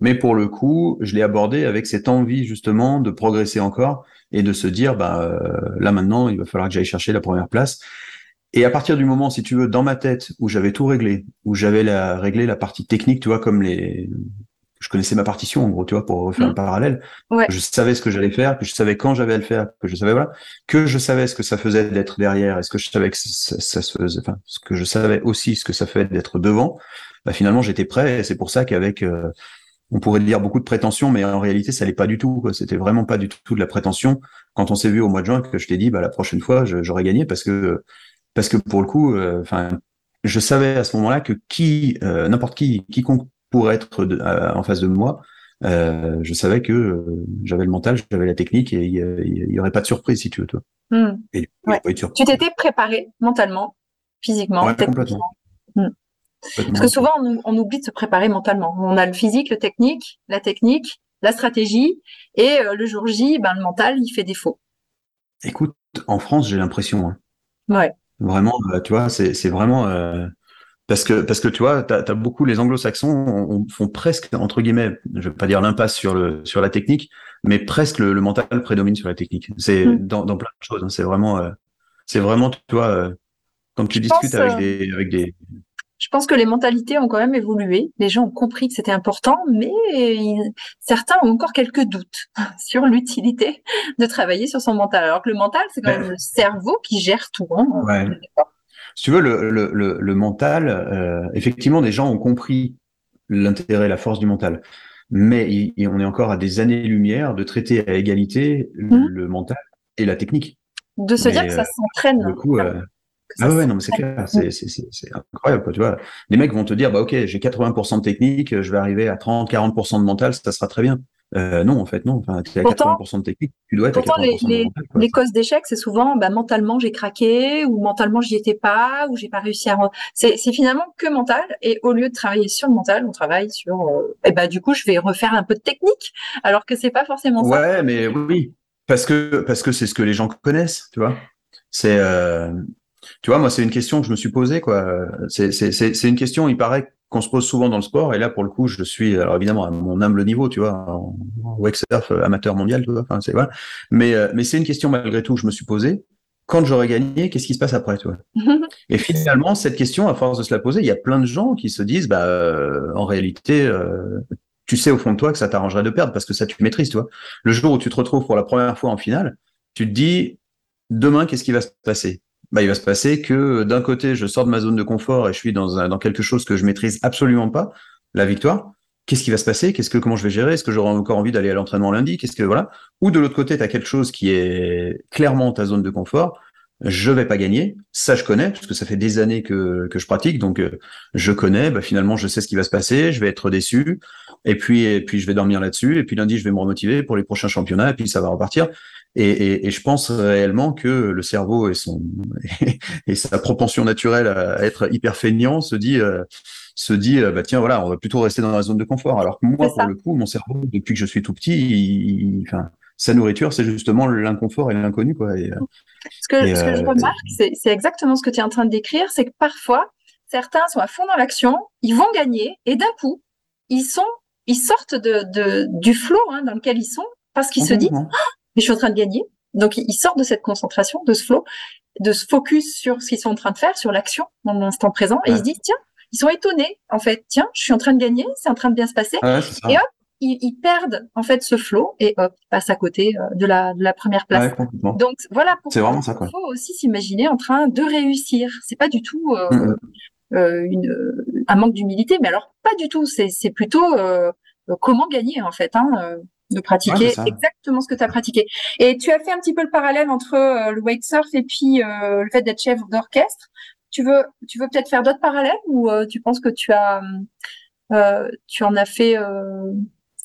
mais pour le coup je l'ai abordé avec cette envie justement de progresser encore et de se dire bah euh, là maintenant il va falloir que j'aille chercher la première place. Et à partir du moment si tu veux dans ma tête où j'avais tout réglé où j'avais la réglé la partie technique tu vois comme les je connaissais ma partition en gros, tu vois, pour refaire un mmh. parallèle. Je savais ce que j'allais faire, que je savais quand j'avais à le faire, que je savais voilà, que je savais ce que ça faisait d'être derrière, est-ce que je savais que ça, ça, se faisait, enfin, ce que je savais aussi ce que ça fait d'être devant. Bah, finalement, j'étais prêt et c'est pour ça qu'avec euh, on pourrait dire beaucoup de prétention, mais en réalité, ça l'est pas du tout. C'était vraiment pas du tout de la prétention. Quand on s'est vu au mois de juin, que je t'ai dit, bah la prochaine fois, j'aurais gagné parce que parce que pour le coup, euh, enfin, je savais à ce moment-là que qui, euh, n'importe qui, quiconque pour être en face de moi, euh, je savais que euh, j'avais le mental, j'avais la technique et il n'y aurait pas de surprise si tu veux. Toi. Hmm. Tu t'étais préparé mentalement, physiquement. Hmm. Parce que souvent on, oublie de se préparer mentalement. On a le physique, le technique, la technique, la stratégie et euh, le jour J, ben, le mental il fait défaut. Écoute, en France j'ai l'impression. Hein. Ouais. Vraiment, tu vois, c'est vraiment parce que, parce que tu vois, tu as, beaucoup les anglo-saxons font presque, entre guillemets, je vais pas dire l'impasse sur, le, sur la technique, mais presque le, mental prédomine sur la technique. C'est mm. dans, dans, plein de choses. Hein. c'est vraiment, euh, c'est vraiment, tu vois, euh, Quand tu discutes avec, des, avec des, je pense que les mentalités ont quand même évolué. Les gens ont compris que c'était important, mais certains ont encore quelques doutes (laughs) sur l'utilité de travailler sur son mental. Alors que le mental, c'est quand même le cerveau qui gère tout. Hein. Ouais. Si tu veux, le, le, le, mental, euh, effectivement, des gens ont compris l'intérêt, la force du mental. Mais on est encore à des années-lumière de traiter à égalité mmh. le mental et la technique. De se dire que ça s'entraîne. Du coup, euh, ah ouais, non, mais c'est clair, c'est, incroyable, quoi, tu vois. Les mecs vont te dire, bah, ok, j'ai 80% de technique, je vais arriver à 30, 40% de mental, ça sera très bien. Euh, non, en fait, non. Enfin, tu es à 80% de technique, tu dois être à 80% les, de mental, les causes d'échec, c'est souvent, bah, mentalement, j'ai craqué, ou mentalement, j'y étais pas, ou j'ai pas réussi à. C'est, c'est finalement que mental, et au lieu de travailler sur le mental, on travaille sur. Euh... Et bah, du coup, je vais refaire un peu de technique, alors que c'est pas forcément ça. Ouais, mais oui, parce que parce que c'est ce que les gens connaissent, tu vois. C'est euh, tu vois, moi, c'est une question que je me suis posée, quoi. C'est une question, il paraît qu'on se pose souvent dans le sport, et là, pour le coup, je suis, alors évidemment, à mon humble niveau, tu vois, en, wake-surf euh, amateur mondial, tu vois, enfin, c'est voilà. Mais, euh, mais c'est une question, malgré tout, que je me suis posée. Quand j'aurai gagné, qu'est-ce qui se passe après, tu vois? (laughs) Et finalement, cette question, à force de se la poser, il y a plein de gens qui se disent, bah, euh, en réalité, tu sais au fond de toi que ça t'arrangerait de perdre parce que ça, tu maîtrises, tu vois. Le jour où tu te retrouves pour la première fois en finale, tu te dis, demain, qu'est-ce qui va se passer? Bah, il va se passer que d'un côté, je sors de ma zone de confort et je suis dans, un, dans quelque chose que je maîtrise absolument pas, la victoire. Qu'est-ce qui va se passer? Qu'est-ce que comment je vais gérer? Est-ce que j'aurai encore envie d'aller à l'entraînement lundi? Qu'est-ce que voilà Ou de l'autre côté, tu as quelque chose qui est clairement ta zone de confort. Je vais pas gagner, ça je connais parce que ça fait des années que, que je pratique, donc euh, je connais. Bah, finalement, je sais ce qui va se passer. Je vais être déçu, et puis et puis je vais dormir là-dessus. Et puis lundi, je vais me remotiver pour les prochains championnats, et puis ça va repartir. Et, je pense réellement que le cerveau et, son, (laughs) et sa propension naturelle à être hyper feignant se dit, euh, se dit euh, bah tiens, voilà, on va plutôt rester dans la zone de confort. Alors que moi, pour le coup, mon cerveau, depuis que je suis tout petit, enfin, sa nourriture, c'est justement l'inconfort et l'inconnu. Quoi. Euh, ce que, ce que je remarque, c'est exactement ce que tu es en train de décrire, c'est que parfois, certains sont à fond dans l'action, ils vont gagner, et d'un coup, ils sont, ils sortent de, de du flot hein, dans lequel ils sont, parce qu'ils se disent, je suis en train de gagner. Donc, ils sortent de cette concentration, de ce flow, de ce focus sur ce qu'ils sont en train de faire, sur l'action dans l'instant présent, et ils se disent, tiens, ils sont étonnés, en fait, tiens, je suis en train de gagner, c'est en train de bien se passer. et hop, ils, perdent en fait ce flow et hop, ils passent à côté euh, de la, de la première place. Donc voilà, c'est vraiment ça. Il faut aussi s'imaginer en train de réussir. C'est pas du tout euh, mm, mm. euh, une, un manque d'humilité, mais alors pas du tout. C'est plutôt comment gagner en fait. Hein, de pratiquer exactement ce que tu as pratiqué. Et tu as fait un petit peu le parallèle entre euh, le wake surf et puis euh, le fait d'être chef d'orchestre. Tu veux, tu veux peut-être faire d'autres parallèles ou euh, tu penses que tu as, tu en as fait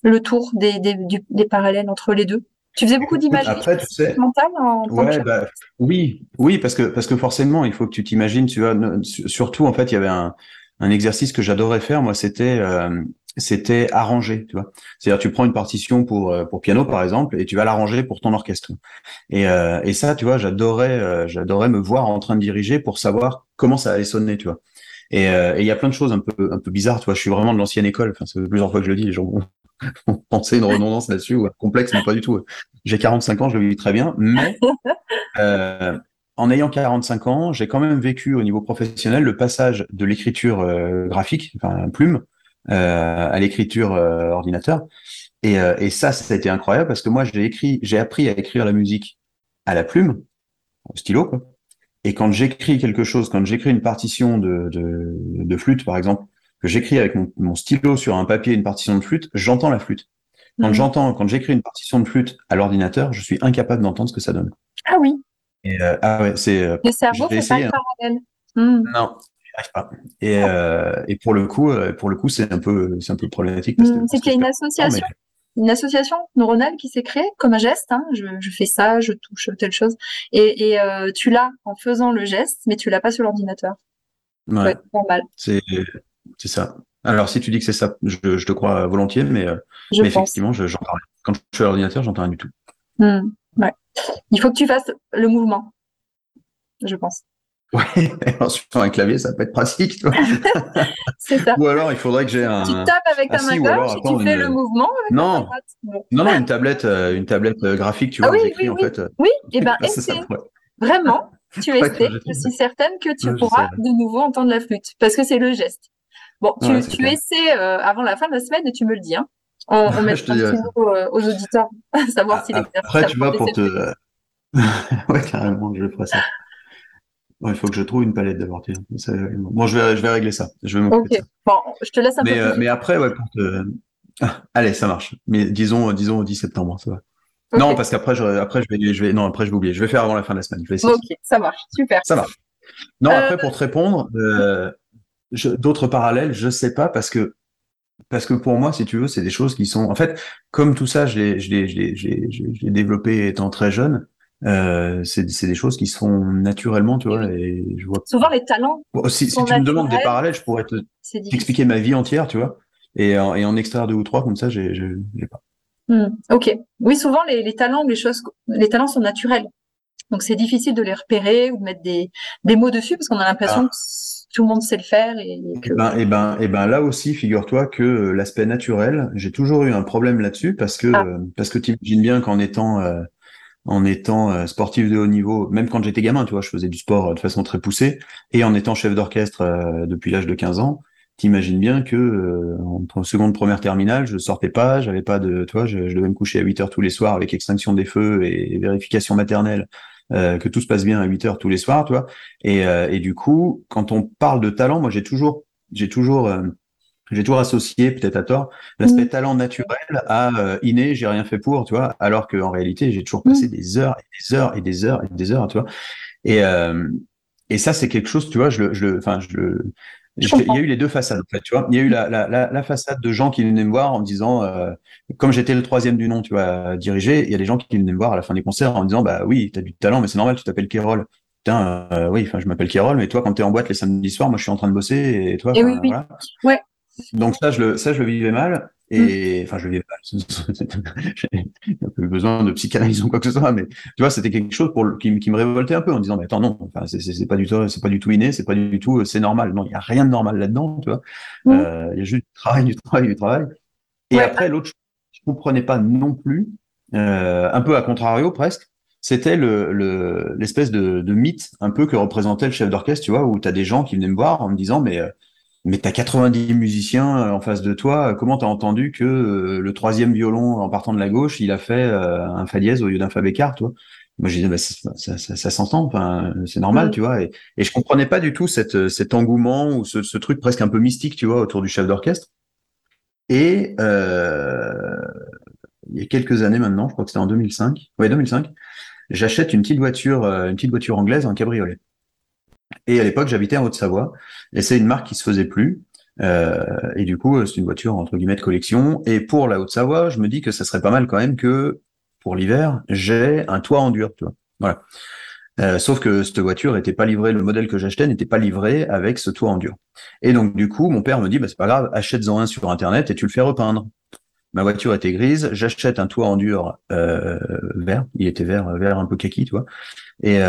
le tour des, des, des parallèles entre les deux? Tu faisais beaucoup d'images mentales en ouais, bah, oui, oui, parce que parce que forcément, il faut que tu t'imagines. Tu vois, surtout en fait, il y avait un, un exercice que j'adorais faire. Moi, c'était c'était arranger, tu vois. C'est-à-dire tu prends une partition pour euh, pour piano par exemple et tu vas l'arranger pour ton orchestre. Et euh, et ça, tu vois, j'adorais euh, j'adorais me voir en train de diriger pour savoir comment ça allait sonner, tu vois. Et il y a plein de choses un peu un peu bizarres, tu vois. Je suis vraiment de l'ancienne école. Enfin, c'est plusieurs fois que je le dis, les gens (laughs) vont, penser une redondance là-dessus ou un complexe, mais pas du tout. J'ai 45 ans, je le vis très bien, mais (laughs) en ayant 45 ans, j'ai quand même vécu au niveau professionnel le passage de l'écriture graphique, enfin plume, euh, à l'écriture euh, ordinateur. Et, euh, et, ça, ça a été incroyable parce que moi, j'ai écrit, j'ai appris à écrire la musique à la plume, au stylo, quoi. Et quand j'écris quelque chose, quand j'écris une partition de, de, de, flûte, par exemple, que j'écris avec mon, mon, stylo sur un papier une partition de flûte, j'entends la flûte. Quand mhm. j'entends, quand j'écris une partition de flûte à l'ordinateur, je suis incapable d'entendre ce que ça donne. Ah oui. Et ah ouais, c'est. Le cerveau fait pas le parallèle. Hmm. Non, pas. Et, euh, et pour le coup, euh, pour le coup, c'est un peu, c'est un peu problématique. Hmm, c'est qu'il y a une association, une association neuronale qui s'est créée comme un geste. Hein. Je, je, fais ça, je touche telle chose, et, et euh, tu l'as en faisant le geste, mais tu l'as pas sur l'ordinateur. Ouais. normal. C'est, c'est ça. Alors si tu dis que c'est ça, je, je, te crois volontiers, mais, mais effectivement, je, j'entends rien. Quand je suis à l'ordinateur, j'entends rien du tout. Ouais. Il faut que tu fasses le mouvement, je pense. Ouais, (laughs) sur un clavier, ça peut être pratique. (laughs) c'est ça. Ou alors, il faudrait que j'ai un. Tu tapes avec ta main gauche et tu fais le mouvement avec non. non, non, une tablette, euh, une tablette euh, graphique, tu ah vois, oui, oui, en oui. fait. Oui, et eh (laughs) ben, Vraiment, tu essaies, je suis certaine que tu pourras de nouveau entendre la flûte, parce que c'est le geste. Bon, tu, tu essaies avant la fin de la semaine et tu me le dis. Hein. On, on met un petit mot aux auditeurs, savoir si l'exercice. Après, tu vois, pour te. ouais, carrément, je ferai ça. Il faut que je trouve une palette d'abord. Bon, je vais, je vais régler ça. Je vais Ok. Bon, je te laisse un mais, peu. Euh, mais après, ouais, pour te... ah, allez, ça marche. Mais disons, disons au 10 septembre, ça va. Non, parce qu'après, je, après, je vais, je vais, non, après, je vais oublier. Je vais faire avant la fin de la semaine. Je vais ok, ça marche. Super. Ça marche. Non, euh, après, pour te répondre, euh, d'autres parallèles, je sais pas parce que parce que pour moi, si tu veux, c'est des choses qui sont, en fait, comme tout ça, l'ai, je l'ai, je l'ai développé étant très jeune. Euh, c'est, des choses qui se font naturellement, tu vois. Et je vois. Souvent, les talents. si, si tu me demandes des parallèles, je pourrais te, t'expliquer ma vie entière, tu vois. Et, en, et en extraire deux ou trois comme ça, j'ai, j'ai, pas. Hmm, ok. Oui, souvent les, les talents, les choses, les talents sont naturels. Donc c'est difficile de les repérer ou de mettre des, des mots dessus parce qu'on a l'impression ah. que tout le monde sait le faire. Et, que... et, ben, et, ben, et ben là aussi, figure-toi que euh, l'aspect naturel, j'ai toujours eu un problème là-dessus parce que ah. euh, parce que tu imagines bien qu'en étant euh, en étant sportif de haut niveau, même quand j'étais gamin, tu vois, je faisais du sport de façon très poussée, et en étant chef d'orchestre depuis l'âge de 15 ans, t'imagines bien que euh, entre seconde, première terminale, je sortais pas, j'avais pas de, tu vois, je, je, devais me coucher à 8 heures tous les soirs avec extinction des feux et, vérification maternelle, euh, que tout se passe bien à 8 heures tous les soirs, tu vois. Et, euh, et du coup, quand on parle de talent, moi j'ai toujours, j'ai toujours, euh, j'ai toujours associé, peut-être à tort, l'aspect mmh. talent naturel à inné, j'ai rien fait pour, tu vois, alors qu'en réalité, j'ai toujours passé mmh. des heures et des heures et des heures et des heures, tu vois. Et, et ça, c'est quelque chose, tu vois, je le, je enfin, je le, il y a eu les deux façades, en fait, tu vois. Il y a eu la, la, la, la façade de gens qui venaient me voir en me disant, euh, comme j'étais le troisième du nom, tu vois, dirigé, il y a des gens qui venaient me voir à la fin des concerts en me disant, bah oui, t'as du talent, mais c'est normal, tu t'appelles Kérol. Putain, euh, oui, enfin, je m'appelle Kérol, mais toi, quand t'es en boîte les samedis soirs, moi, je suis en train de bosser, et toi, et oui, oui. Voilà. Ouais. Donc ça, je le, ça, je le vivais mal. Et mm. enfin, je vivais pas. (laughs) J'ai peu besoin de psychanalyse ou quoi que ce soit, mais tu vois, c'était quelque chose pour qui, qui, me révoltait un peu en disant, mais attends, non, enfin, c'est pas du tout, c'est pas du tout inné, c'est pas du tout, c'est normal. Non, il y a rien de normal là-dedans, tu vois. Mm. Euh, il y a juste du travail, du travail, du travail. Et après, l'autre, je comprenais pas non plus, euh, un peu à contrario presque. C'était le l'espèce de, de mythe un peu que représentait le chef d'orchestre, tu vois, où tu as des gens qui venaient me voir en me disant, mais euh, mais tu as 90 musiciens euh, en face de toi. Comment tu as entendu que euh, le troisième violon en partant de la gauche, il a fait euh, un fa dièse au lieu d'un fa bécart, toi? Moi, je disais, bah, ça, ça, ça, ça s'entend, enfin, c'est normal, tu vois. Et, et, je comprenais pas du tout cette, cet engouement ou ce, ce, truc presque un peu mystique, tu vois, autour du chef d'orchestre. Et euh, il y a quelques années maintenant, je crois que c'était en 2005, ouais, 2005, j'achète une petite voiture, une petite voiture anglaise, un cabriolet. Et à l'époque, j'habitais en Haute-Savoie, et c'est une marque qui se faisait plus. Euh, et du coup, c'est une voiture entre guillemets de collection. Et pour la Haute-Savoie, je me dis que ça serait pas mal quand même que pour l'hiver, j'ai un toit en dur, tu vois. Voilà. Euh, sauf que cette voiture n'était pas livrée, le modèle que j'achetais n'était pas livré avec ce toit en dur. Et donc du coup, mon père me dit, bah, c'est pas grave, achète-en un sur internet et tu le fais repeindre. Ma voiture était grise, j'achète un toit en dur euh, vert, il était vert, vert un peu kaki, tu vois. Et,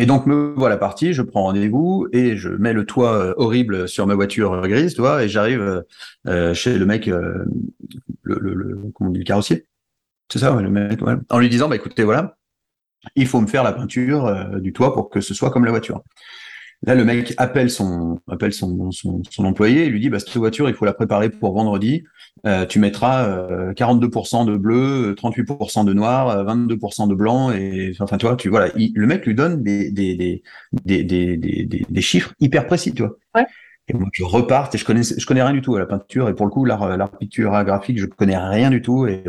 et donc me voilà parti, je prends rendez-vous et je mets le toit euh, horrible sur ma voiture grise, tu vois, et j'arrive euh, euh, chez le mec, le, comment on dit, le carrossier, c'est ça, le mec, en lui disant, bah écoutez, voilà, il faut me faire la peinture du toit pour que ce soit comme la voiture. Là, le mec appelle son appelle son, son, son employé et lui dit bah cette voiture, il faut la préparer pour vendredi. Euh, tu mettras euh, 42% de bleu, 38% de noir, 22% de blanc et enfin tu vois, tu voilà, le mec lui donne des des, des des, des, des, des, chiffres hyper précis, tu vois. Ouais. Et moi je repars et je connais je connais rien du tout à la peinture et pour le coup l'art l'art picture graphique, je connais rien du tout et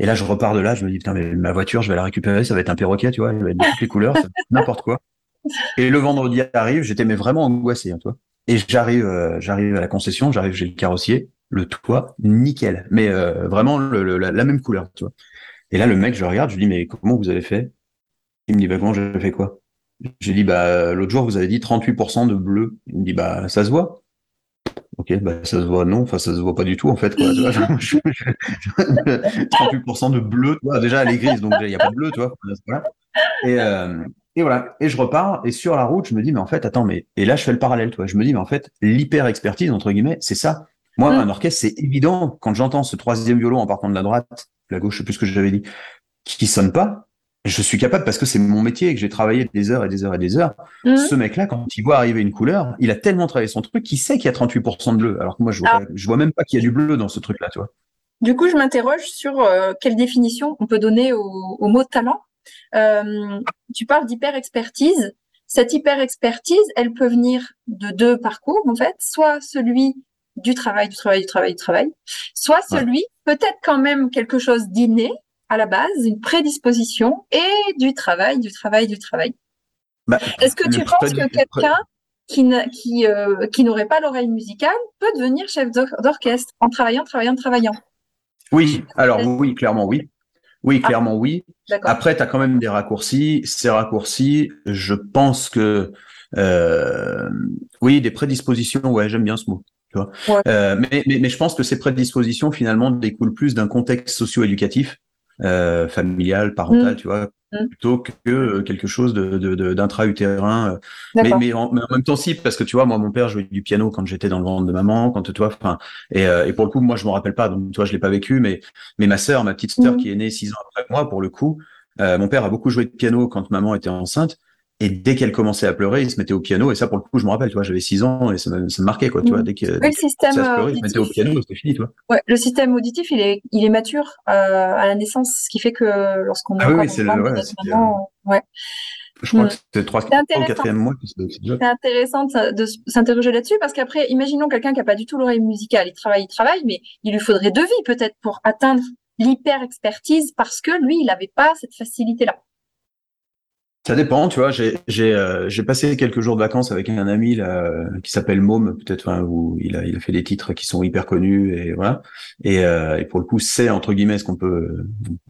Et là, je repars de là, je me dis, putain, mais ma voiture, je vais la récupérer, ça va être un perroquet, tu vois, il va être de toutes les couleurs, n'importe quoi. Et le vendredi arrive, j'étais mais vraiment angoissé, hein, toi. Et j'arrive, euh, j'arrive à la concession, j'arrive, j'ai le carrossier, le toit, nickel, mais euh, vraiment le, la, même couleur, tu vois. Et là, le mec, je regarde, je lui dis mais comment vous avez fait? Il me dit bah comment j'ai fait quoi? J'ai dit bah l'autre jour vous avez dit 38% de bleu. Il me dit bah ça se voit. Ok, bah ça se voit non, enfin ça se voit pas du tout en fait. Quoi, 38% (laughs) (laughs) de bleu, tu vois, déjà elle est grise, donc il n'y a pas de bleu, tu vois. Et, euh, et voilà. Et je repars. Et sur la route, je me dis, mais en fait, attends, mais, et là, je fais le parallèle, toi. Je me dis, mais en fait, l'hyper-expertise, entre guillemets, c'est ça. Moi, mm. un orchestre, c'est évident. Quand j'entends ce troisième violon en partant de la droite, la gauche, je sais plus ce que j'avais dit, qui sonne pas, je suis capable parce que c'est mon métier et que j'ai travaillé des heures et des heures et des heures. Mmh. Ce mec-là, quand il voit arriver une couleur, il a tellement travaillé son truc qu'il sait qu'il y a 38% de bleu. Alors que moi, je vois, ah. je vois même pas qu'il y a du bleu dans ce truc-là, tu vois. Du coup, je m'interroge sur euh, quelle définition on peut donner au, mot talent. Euh, tu parles d'hyper-expertise. Cette hyper-expertise, elle peut venir de deux parcours, en fait. Soit celui du travail, du travail, du travail, du travail. Soit celui, peut-être quand même quelque chose d'inné, à la base, une prédisposition et du travail, du travail, du travail. Bah, Est-ce que tu penses que quelqu'un qui, qui, euh, qui n'aurait pas l'oreille musicale peut devenir chef d'orchestre en travaillant, travaillant, travaillant? Oui, alors oui, clairement oui. Oui, ah. clairement oui. Après, tu as quand même des raccourcis. Ces raccourcis, je pense que euh, oui, des prédispositions, ouais, j'aime bien ce mot. Tu vois. Euh, mais, mais, mais, je pense que ces prédispositions, finalement, découlent plus d'un contexte socio-éducatif euh, familial, parental, mm. tu vois, mm. plutôt que euh, quelque chose de, de, d'intra-utérin. Euh. Mais, mais en, même temps, si, parce que tu vois, moi, mon père jouait du piano quand j'étais dans le ventre de maman, quand toi, enfin, et, et pour le coup, moi, je me rappelle pas, donc tu vois, je l'ai pas vécu, mais, mais ma sœur, ma petite sœur, mm. qui est née six ans après moi, pour le coup, mon père a beaucoup joué de piano quand maman était enceinte. Et dès qu'elle commençait à pleurer, il se mettait au piano. Et ça, pour le coup, je me rappelle, tu vois, j'avais 6 ans et ça me, ça me marquait, quoi, tu vois. Dès que, le système ça pleurait, il se mettait au piano, c'était fini, tu vois. Ouais, le système auditif, il est, il est mature euh, à la naissance, ce qui fait que lorsqu'on ah oui, c'est le, ouais, ouais. Je crois que c'était le 3 ou 4 mois. C'est intéressant de s'interroger là-dessus parce qu'après, imaginons quelqu'un qui n'a pas du tout l'oreille musicale. Il travaille, il travaille, mais il lui faudrait deux vies peut-être pour atteindre l'hyper-expertise parce que lui, il n'avait pas cette facilité-là. Ça dépend, tu vois. J'ai j'ai euh, passé quelques jours de vacances avec un ami là, qui s'appelle Môme, peut-être, enfin, où il a il a fait des titres qui sont hyper connus et voilà. Et, euh, et pour le coup, c'est entre guillemets ce qu'on peut,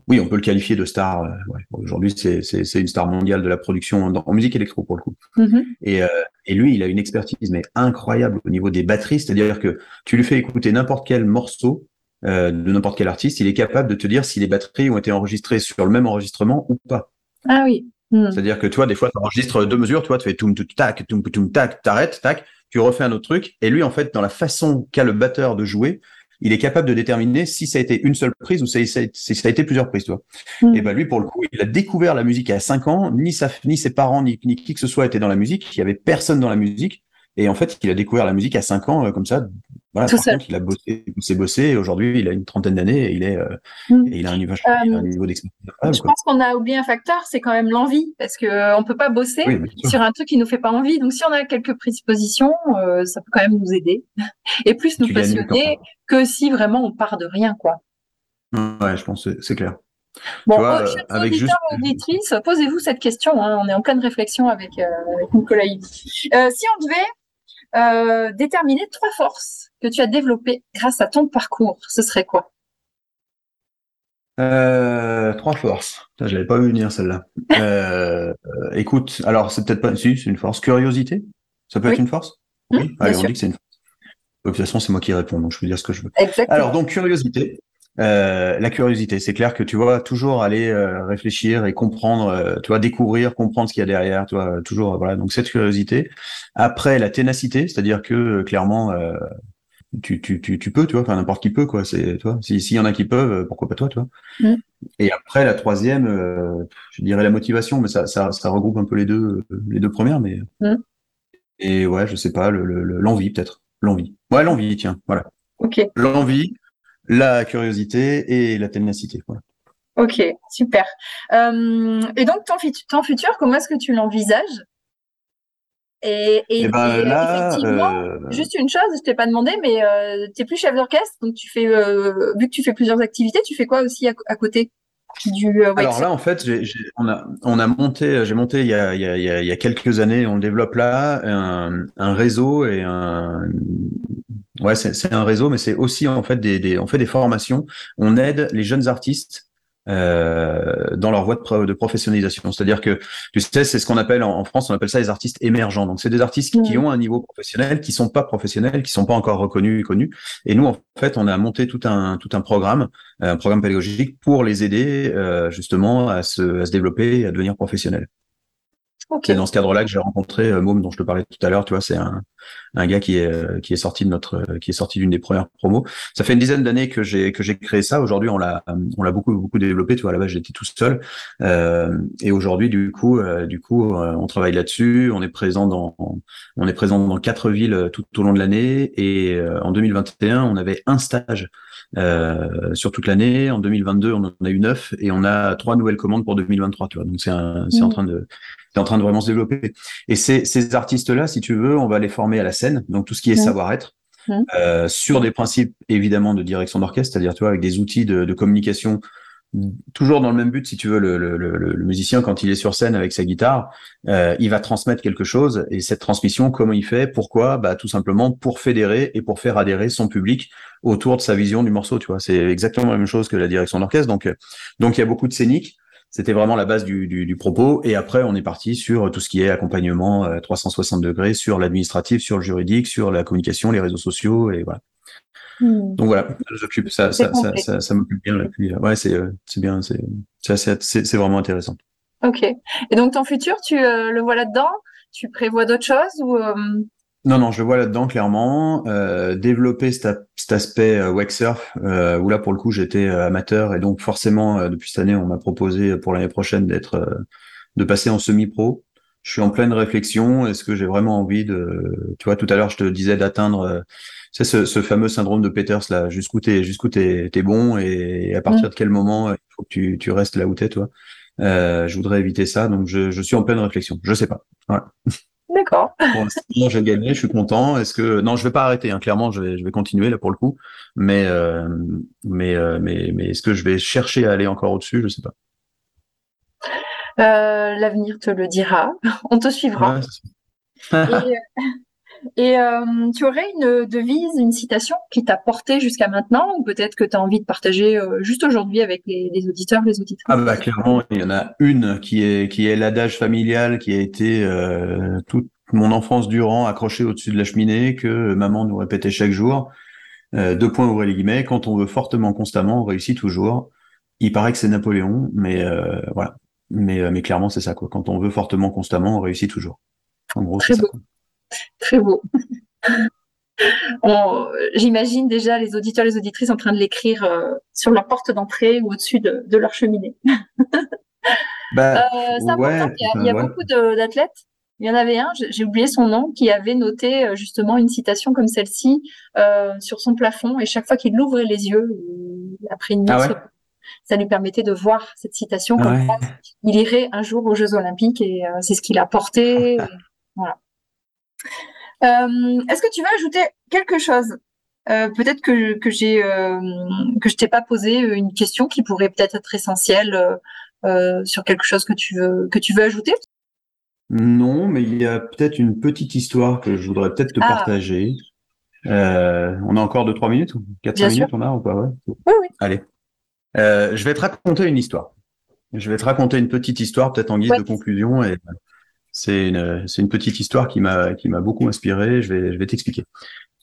oui, on peut le qualifier de star. Euh, ouais. Aujourd'hui, c'est c'est c'est une star mondiale de la production en, musique électro pour le coup. Mm-hmm. Et euh, et lui, il a une expertise mais incroyable au niveau des batteries, c'est-à-dire que tu lui fais écouter n'importe quel morceau. Euh, de n'importe quel artiste, il est capable de te dire si les batteries ont été enregistrées sur le même enregistrement ou pas. Ah oui. Hmm. C'est-à-dire que toi, des fois, tu enregistres deux mesures, toi, tu fais toum, toum, tac, toum, toum, tac, t'arrêtes, tac, tu refais un autre truc. Et lui, en fait, dans la façon qu'a le batteur de jouer, il est capable de déterminer si ça a été une seule prise ou si ça a été plusieurs prises, toi. Hmm. Et ben lui, pour le coup, il a découvert la musique à 5 ans, ni, sa, ni ses parents, ni, ni qui que ce soit était dans la musique. Il y avait personne dans la musique. Et en fait, il a découvert la musique à 5 ans, euh, comme ça. Voilà, par contre, il a bossé, il s'est bossé. Et aujourd'hui, il a une trentaine d'années et il est, euh, mm. et il a un niveau, euh, niveau d'expertise. Je pense qu'on a oublié un facteur, c'est quand même l'envie, parce que euh, on peut pas bosser sur un truc qui nous fait pas envie. Donc, si on a quelques prédispositions, euh, ça peut quand même nous aider (laughs) et plus nous passionner que si vraiment on part de rien, quoi. Ouais, je pense, c'est clair. Bon, vois, chers avec juste... auditrices, posez-vous cette question. Hein, on est en pleine réflexion avec, avec Nicolas. si on devait euh, déterminer trois forces que tu as développées grâce à ton parcours. Ce serait quoi? Euh, trois forces. Je l'avais pas vu venir celle-là. (laughs) Euh, écoute, alors c'est peut-être pas si c'est une force. Curiosité, ça peut être une force? Oui. Allez, on dit que c'est une force. De toute façon, c'est moi qui réponds, donc je peux dire ce que je veux. Exactement. Alors donc curiosité. Euh, la curiosité, c'est clair que tu vois toujours aller euh, réfléchir et comprendre, euh, tu vois découvrir, comprendre ce qu'il y a derrière, tu vois toujours voilà. Donc cette curiosité. Après la ténacité, c'est-à-dire que clairement tu, tu, tu, tu peux, tu vois, enfin n'importe qui peut quoi. C'est toi. S'il y en a qui peuvent, pourquoi pas toi, tu vois. Mm. Et après la troisième, je dirais la motivation, mais ça, ça, ça regroupe un peu les deux les deux premières, mais mm. et ouais, je sais pas, l'envie le, peut-être, l'envie. Ouais, l'envie, tiens, voilà. Ok. L'envie la curiosité et la ténacité. Ok, super. Euh, et donc, ton, futur, comment est-ce que tu l'envisages? Et, eh ben effectivement, euh, juste une chose, je t'ai pas demandé, mais euh, tu es plus chef d'orchestre, donc tu fais, vu que tu fais plusieurs activités, tu fais quoi aussi à, côté? Du Alors là, en fait, on, a, on a monté, j'ai monté il y, a, il, y a, il y a quelques années, on développe là un, un réseau et un, Ouais, c'est un réseau, mais c'est aussi en fait des, des, on fait des formations. On aide les jeunes artistes euh, dans leur voie de, de professionnalisation. C'est-à-dire que tu sais, c'est ce qu'on appelle en, France, on appelle ça les artistes émergents. Donc c'est des artistes qui ont un niveau professionnel, qui sont pas professionnels, qui sont pas encore reconnus et connus. Et nous, en fait, on a monté tout un tout un programme, un programme pédagogique pour les aider euh, justement à se, à se développer et à devenir professionnels. C'est dans ce cadre-là que j'ai rencontré euh, dont je te parlais tout à l'heure. Tu vois, c'est un, un gars qui est euh, qui est sorti de notre euh, qui est sorti d'une des premières promos. Ça fait une dizaine d'années que j'ai que j'ai créé ça. Aujourd'hui, on l'a on l'a beaucoup beaucoup développé. Tu vois, là-bas, j'étais tout seul. Euh, et aujourd'hui, du coup, euh, du coup, on travaille là-dessus. On est présent dans on est présent dans quatre villes tout au long de l'année. Et en 2021, on avait un stage euh, sur toute l'année. En 2022, on en a eu neuf et on a trois nouvelles commandes pour 2023. Tu vois, donc c'est c'est en mmh. train de c'est en train de vraiment se développer. Et ces, ces artistes-là, si tu veux, on va les former à la scène, donc tout ce qui est mmh. savoir-être. Mmh. Euh, sur des principes évidemment de direction d'orchestre, c'est-à-dire tu vois avec des outils de, de communication toujours dans le même but, si tu veux, le, musicien, quand il est sur scène avec sa guitare, euh, il va transmettre quelque chose. Et cette transmission, comment il fait Pourquoi? Bah tout simplement pour fédérer et pour faire adhérer son public autour de sa vision du morceau. Tu vois, c'est exactement la même chose que la direction d'orchestre. Donc, euh, donc il y a beaucoup de scéniques. C'était vraiment la base du, propos. Et après, on est parti sur tout ce qui est accompagnement 360 euh, degrés, sur l'administratif, sur le juridique, sur la communication, les réseaux sociaux, et voilà. Hmm. Donc voilà, ça, ça, ça, ça, m'occupe bien. Puis, ouais, c'est, euh, c'est bien, c'est, vraiment intéressant. Ok. Et donc ton futur, tu euh, le vois là-dedans? Tu prévois d'autres choses ou euh, Non, non, je le vois là-dedans clairement. Euh, développer cet, cet aspect euh, surf euh, où là pour le coup j'étais amateur et donc forcément depuis cette année on m'a proposé pour l'année prochaine d'être, de passer en semi-pro. Je suis en pleine réflexion. Est-ce que j'ai vraiment envie de, tu vois, tout à l'heure je te disais d'atteindre c'est ce, ce, fameux syndrome de Peters là, jusqu'où t'es jusqu'où t'es bon et à partir de quel moment il faut que tu, tu restes là où t'es toi. Euh, je voudrais éviter ça, donc je, je suis en pleine réflexion. Je sais pas. Voilà. D'accord. (laughs) Bon, j'ai gagné, je suis content. Est-ce que non, je vais pas arrêter. Hein. Clairement, je vais, je vais continuer là pour le coup. Mais euh, mais euh, mais mais est-ce que je vais chercher à aller encore au-dessus? Je sais pas. Euh, L'avenir te le dira. (laughs) On te suivra. Ouais, et (laughs) euh, tu aurais une devise, une citation qui t'a porté jusqu'à maintenant, ou peut-être que tu as envie de partager euh, juste aujourd'hui avec les, les, auditeurs, les auditrices? Ah bah clairement, il y en a une qui est qui est l'adage familial qui a été euh, toute mon enfance durant accroché au-dessus de la cheminée que maman nous répétait chaque jour. Euh, deux points ouvrez les guillemets. Quand on veut fortement, constamment, on réussit toujours. Il paraît que c'est Napoléon, mais euh, voilà. Mais mais clairement c'est ça quoi. Quand on veut fortement, constamment, on réussit toujours. En gros, c'est ça. Très beau. J'imagine déjà les auditeurs et les auditrices en train de l'écrire euh, sur leur porte d'entrée ou au-dessus de, leur cheminée. (laughs) bah, euh, il y a, beaucoup d'athlètes. Il y en avait un, j'ai oublié son nom, qui avait noté euh, justement une citation comme celle-ci sur son plafond et chaque fois qu'il ouvrait les yeux après une ah nuit, ça lui permettait de voir cette citation comme il irait un jour aux Jeux Olympiques et c'est ce qu'il a porté. (laughs) voilà. Euh, est-ce que tu veux ajouter quelque chose? Euh, Peut-être que, que j'ai euh, que je t'ai pas posé une question qui pourrait peut-être être essentielle sur quelque chose que tu veux que tu veux ajouter? Non, mais il y a peut-être une petite histoire que je voudrais peut-être te ah. partager. on a encore 2-3 minutes 4-5 minutes on a ou pas? Ouais. Oui, oui. Allez. je vais te raconter une histoire. Je vais te raconter une petite histoire, peut-être en guise de conclusion, et c'est une, petite histoire qui m'a, beaucoup inspiré. Je vais, t'expliquer.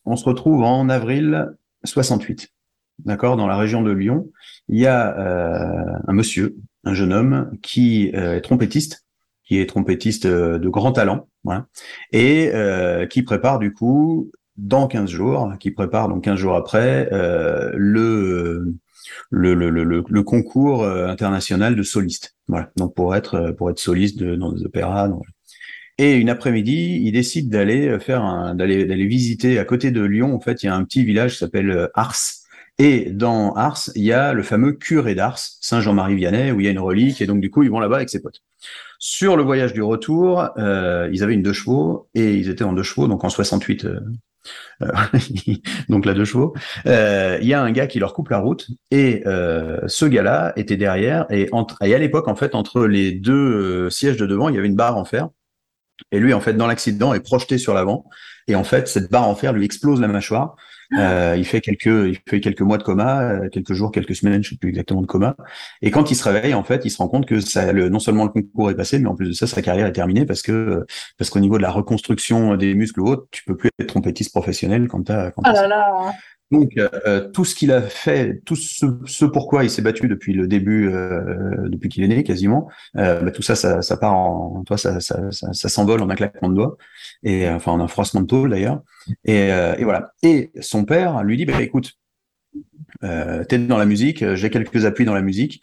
On se retrouve en avril 68. D'accord, dans la région de Lyon, il y a euh, un monsieur, un jeune homme qui euh, est trompettiste, qui est trompettiste euh, de grand talent, voilà, et qui prépare du coup dans 15 jours, qui prépare donc 15 jours après le concours international de soliste. Voilà. Donc pour être pour être soliste dans des opéras, et une après-midi, il décide d'aller euh, faire d'aller, d'aller visiter à côté de Lyon. En fait, il y a un petit village qui s'appelle euh, Ars. Et dans Ars, il y a le fameux curé d'Ars, Saint Jean-Marie Vianney, où il y a une relique. Et donc, du coup, ils vont là-bas avec ses potes. Sur le voyage du retour, euh, ils avaient une deux chevaux et ils étaient en deux chevaux, donc en 68. Euh, euh, (laughs) donc la deux chevaux. Il y a un gars qui leur coupe la route et ce gars-là était derrière et, entre, et à l'époque en fait entre les deux sièges de devant il y avait une barre en fer et lui, en fait, dans l'accident, est projeté sur l'avant. Et en fait, cette barre en fer lui explose la mâchoire. Ah. Euh, il fait quelques, il fait quelques mois de coma, euh, quelques jours, quelques semaines, je sais plus exactement de coma. Et quand il se réveille, en fait, il se rend compte que ça, le, non seulement le concours est passé, mais en plus de ça, sa carrière est terminée parce que, parce qu'au niveau de la reconstruction des muscles ou autres, tu peux plus être trompettiste professionnel quand t'as. Quand là là. Donc, euh, tout ce qu'il a fait, tout ce, ce pourquoi il s'est battu depuis le début, euh, depuis qu'il est né quasiment, euh, bah, tout ça, ça, ça part en, toi, ça, s'envole en un claquement de doigts, et enfin en un froissement de tôle d'ailleurs. Et, voilà. Et son père lui dit, bah, écoute, euh, t'es dans la musique, j'ai quelques appuis dans la musique.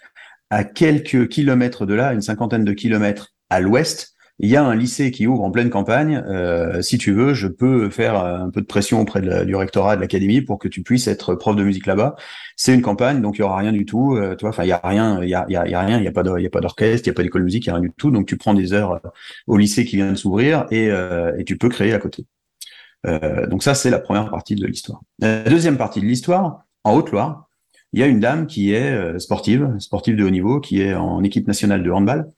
À quelques kilomètres de là, une cinquantaine de kilomètres à l'ouest, il y a un lycée qui ouvre en pleine campagne. Euh, si tu veux, je peux faire un peu de pression auprès du rectorat de l'académie pour que tu puisses être prof de musique là-bas. C'est une campagne, donc il y aura rien du tout. Euh, enfin il y a rien, il y a, rien, il y a pas d'orchestre, il y a pas d'école de musique, il y a rien du tout. Donc tu prends des heures au lycée qui vient de s'ouvrir et, euh, tu peux créer à côté. Euh, donc ça c'est la première partie de l'histoire. La deuxième partie de l'histoire, en Haute-Loire, il y a une dame qui est euh, sportive, sportive de haut niveau, qui est en équipe nationale de handball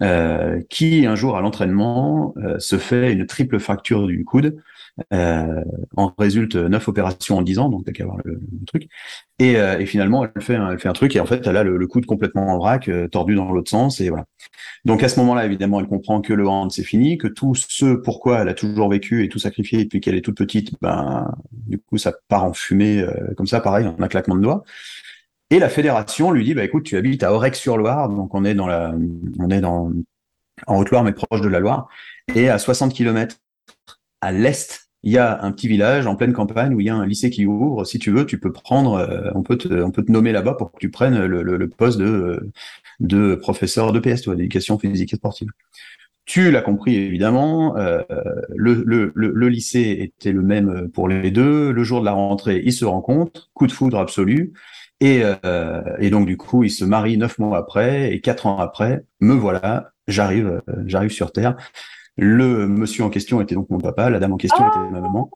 euh, qui un jour à l'entraînement euh, se fait une triple fracture du coude. Euh, en résulte neuf opérations en dix ans, donc t'as qu'à voir le, truc. Et, euh, et, finalement, elle fait, un, elle fait un truc et en fait, elle a le, le coude complètement en vrac, tordu dans l'autre sens et voilà. Donc à ce moment-là, évidemment, elle comprend que le hand c'est fini, que tout ce pourquoi elle a toujours vécu et tout sacrifié depuis qu'elle est toute petite, ben du coup ça part en fumée comme ça, pareil, en un claquement de doigts. Et la fédération lui dit, bah écoute, tu habites à Aurec-sur-Loire, donc on est dans la, on est dans en Haute-Loire, mais proche de la Loire, et à 60 km à l'est, il y a un petit village en pleine campagne où il y a un lycée qui ouvre. Si tu veux, tu peux prendre, euh, on peut te, on peut te nommer là-bas pour que tu prennes le, poste de, de professeur de PS, d'éducation physique et sportive. Tu l'as compris évidemment, euh, le, le, le, lycée était le même pour les deux. Le jour de la rentrée, ils se rencontrent, coup de foudre absolu. Et, euh, et, donc du coup, il se marie neuf mois après et quatre ans après, me voilà, j'arrive, euh, j'arrive sur Terre. Le monsieur en question était donc mon papa, la dame en question était ma maman.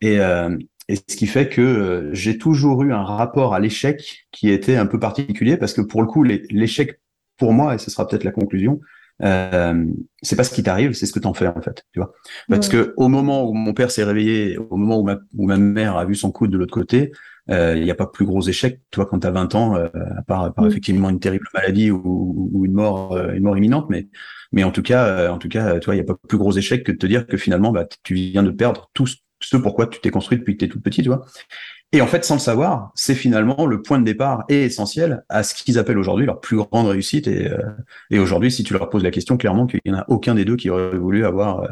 Et, euh, et ce qui fait que euh, j'ai toujours eu un rapport à l'échec qui était un peu particulier parce que pour le coup, l'échec pour moi, et ce sera peut-être la conclusion, euh, c'est pas ce qui t'arrive, c'est ce que t'en fais en fait, tu vois. Parce que au moment où mon père s'est réveillé, au moment où ma, où ma mère a vu son coude de l'autre côté, euh, il n'y a pas plus gros échec, toi, quand tu as 20 ans, euh, à part, mm. effectivement une terrible maladie ou, ou une mort, euh, une mort imminente, mais, mais en tout cas, en tout cas, toi, il n'y a pas plus gros échec que de te dire que finalement, bah, tu viens de perdre tout ce pourquoi tu t'es construit depuis que tu es tout petit, tu vois. Et en fait, sans le savoir, c'est finalement le point de départ et essentiel à ce qu'ils appellent aujourd'hui leur plus grande réussite. Et, et aujourd'hui, si tu leur poses la question, clairement qu'il n'y en a aucun des deux qui aurait voulu avoir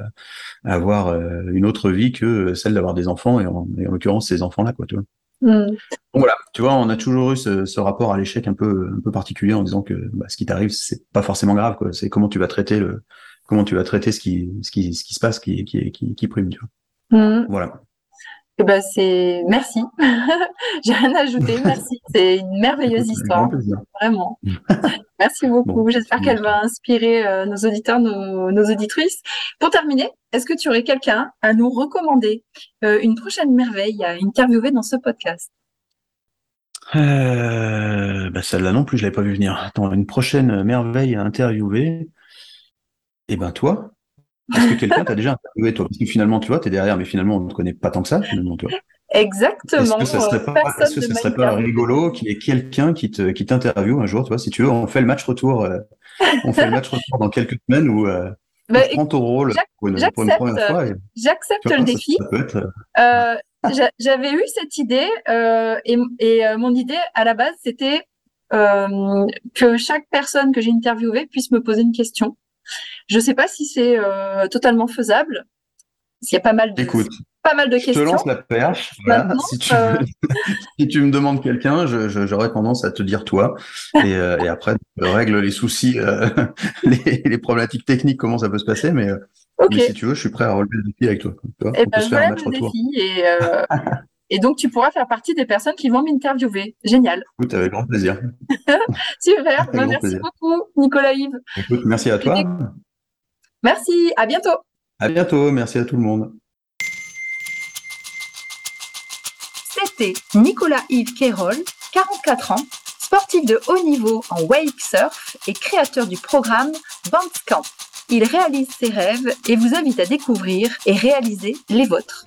avoir une autre vie que celle d'avoir des enfants, et en, et en l'occurrence ces enfants-là, quoi, tu vois. Mm. voilà, tu vois, on a toujours eu ce, ce rapport à l'échec un peu, un peu particulier en disant que bah, ce qui t'arrive, c'est pas forcément grave, quoi. C'est comment tu vas traiter le, comment tu vas traiter ce qui, ce qui, ce qui se passe, qui, qui, qui, qui prime, tu vois. Mm. Voilà. Eh ben c'est merci. (laughs) J'ai rien à ajouter. Merci. C'est une merveilleuse histoire. Vraiment. (laughs) merci beaucoup. J'espère qu'elle va inspirer euh, nos auditeurs, nos, nos, auditrices. Pour terminer, est-ce que tu aurais quelqu'un à nous recommander euh, une prochaine merveille à interviewer dans ce podcast? Euh, bah Celle-là non plus, je l'avais pas vu venir. Attends, une prochaine merveille à interviewer? Eh ben toi, est-ce que quelqu'un t'a déjà interviewé, toi Parce que finalement, tu vois, tu es derrière, mais finalement, on ne te connaît pas tant que ça, finalement, toi. Exactement. Est-ce que ça serait pas, est-ce que ça serait pas rigolo qu'il y ait quelqu'un qui te, qui t'interviewe un jour, tu vois, si tu veux, on fait le match retour, euh, on fait le match retour dans quelques semaines où, euh, bah, prends ton rôle pour une, pour une première fois. J'accepte le défi. euh, j'avais eu cette idée, euh, et, et euh, mon idée, à la base, c'était, euh, que chaque personne que j'ai interviewée puisse me poser une question. Je ne sais pas si c'est euh, totalement faisable. Il y a pas mal de, pas mal de questions. Je te lance la perche. si, tu euh, (laughs) si, tu me demandes quelqu'un, j'aurais tendance à te dire toi. Et, euh, et après, je règle les soucis, (laughs) les, les, problématiques techniques, comment ça peut se passer. Mais, mais, si tu veux, je suis prêt à relever le défi avec toi. et eh ben, faire un match défi et, (laughs) et donc, tu pourras faire partie des personnes qui vont m'interviewer. Génial. Écoute, avec grand plaisir. (laughs) Super. Ben, merci beaucoup, Nicolas Yves. Écoute, merci à toi. Merci. À bientôt. À bientôt. Merci à tout le monde. C'était Nicolas Yves Kérol, 44 ans, sportif de haut niveau en wake surf et créateur du programme Camp. Il réalise ses rêves et vous invite à découvrir et réaliser les vôtres.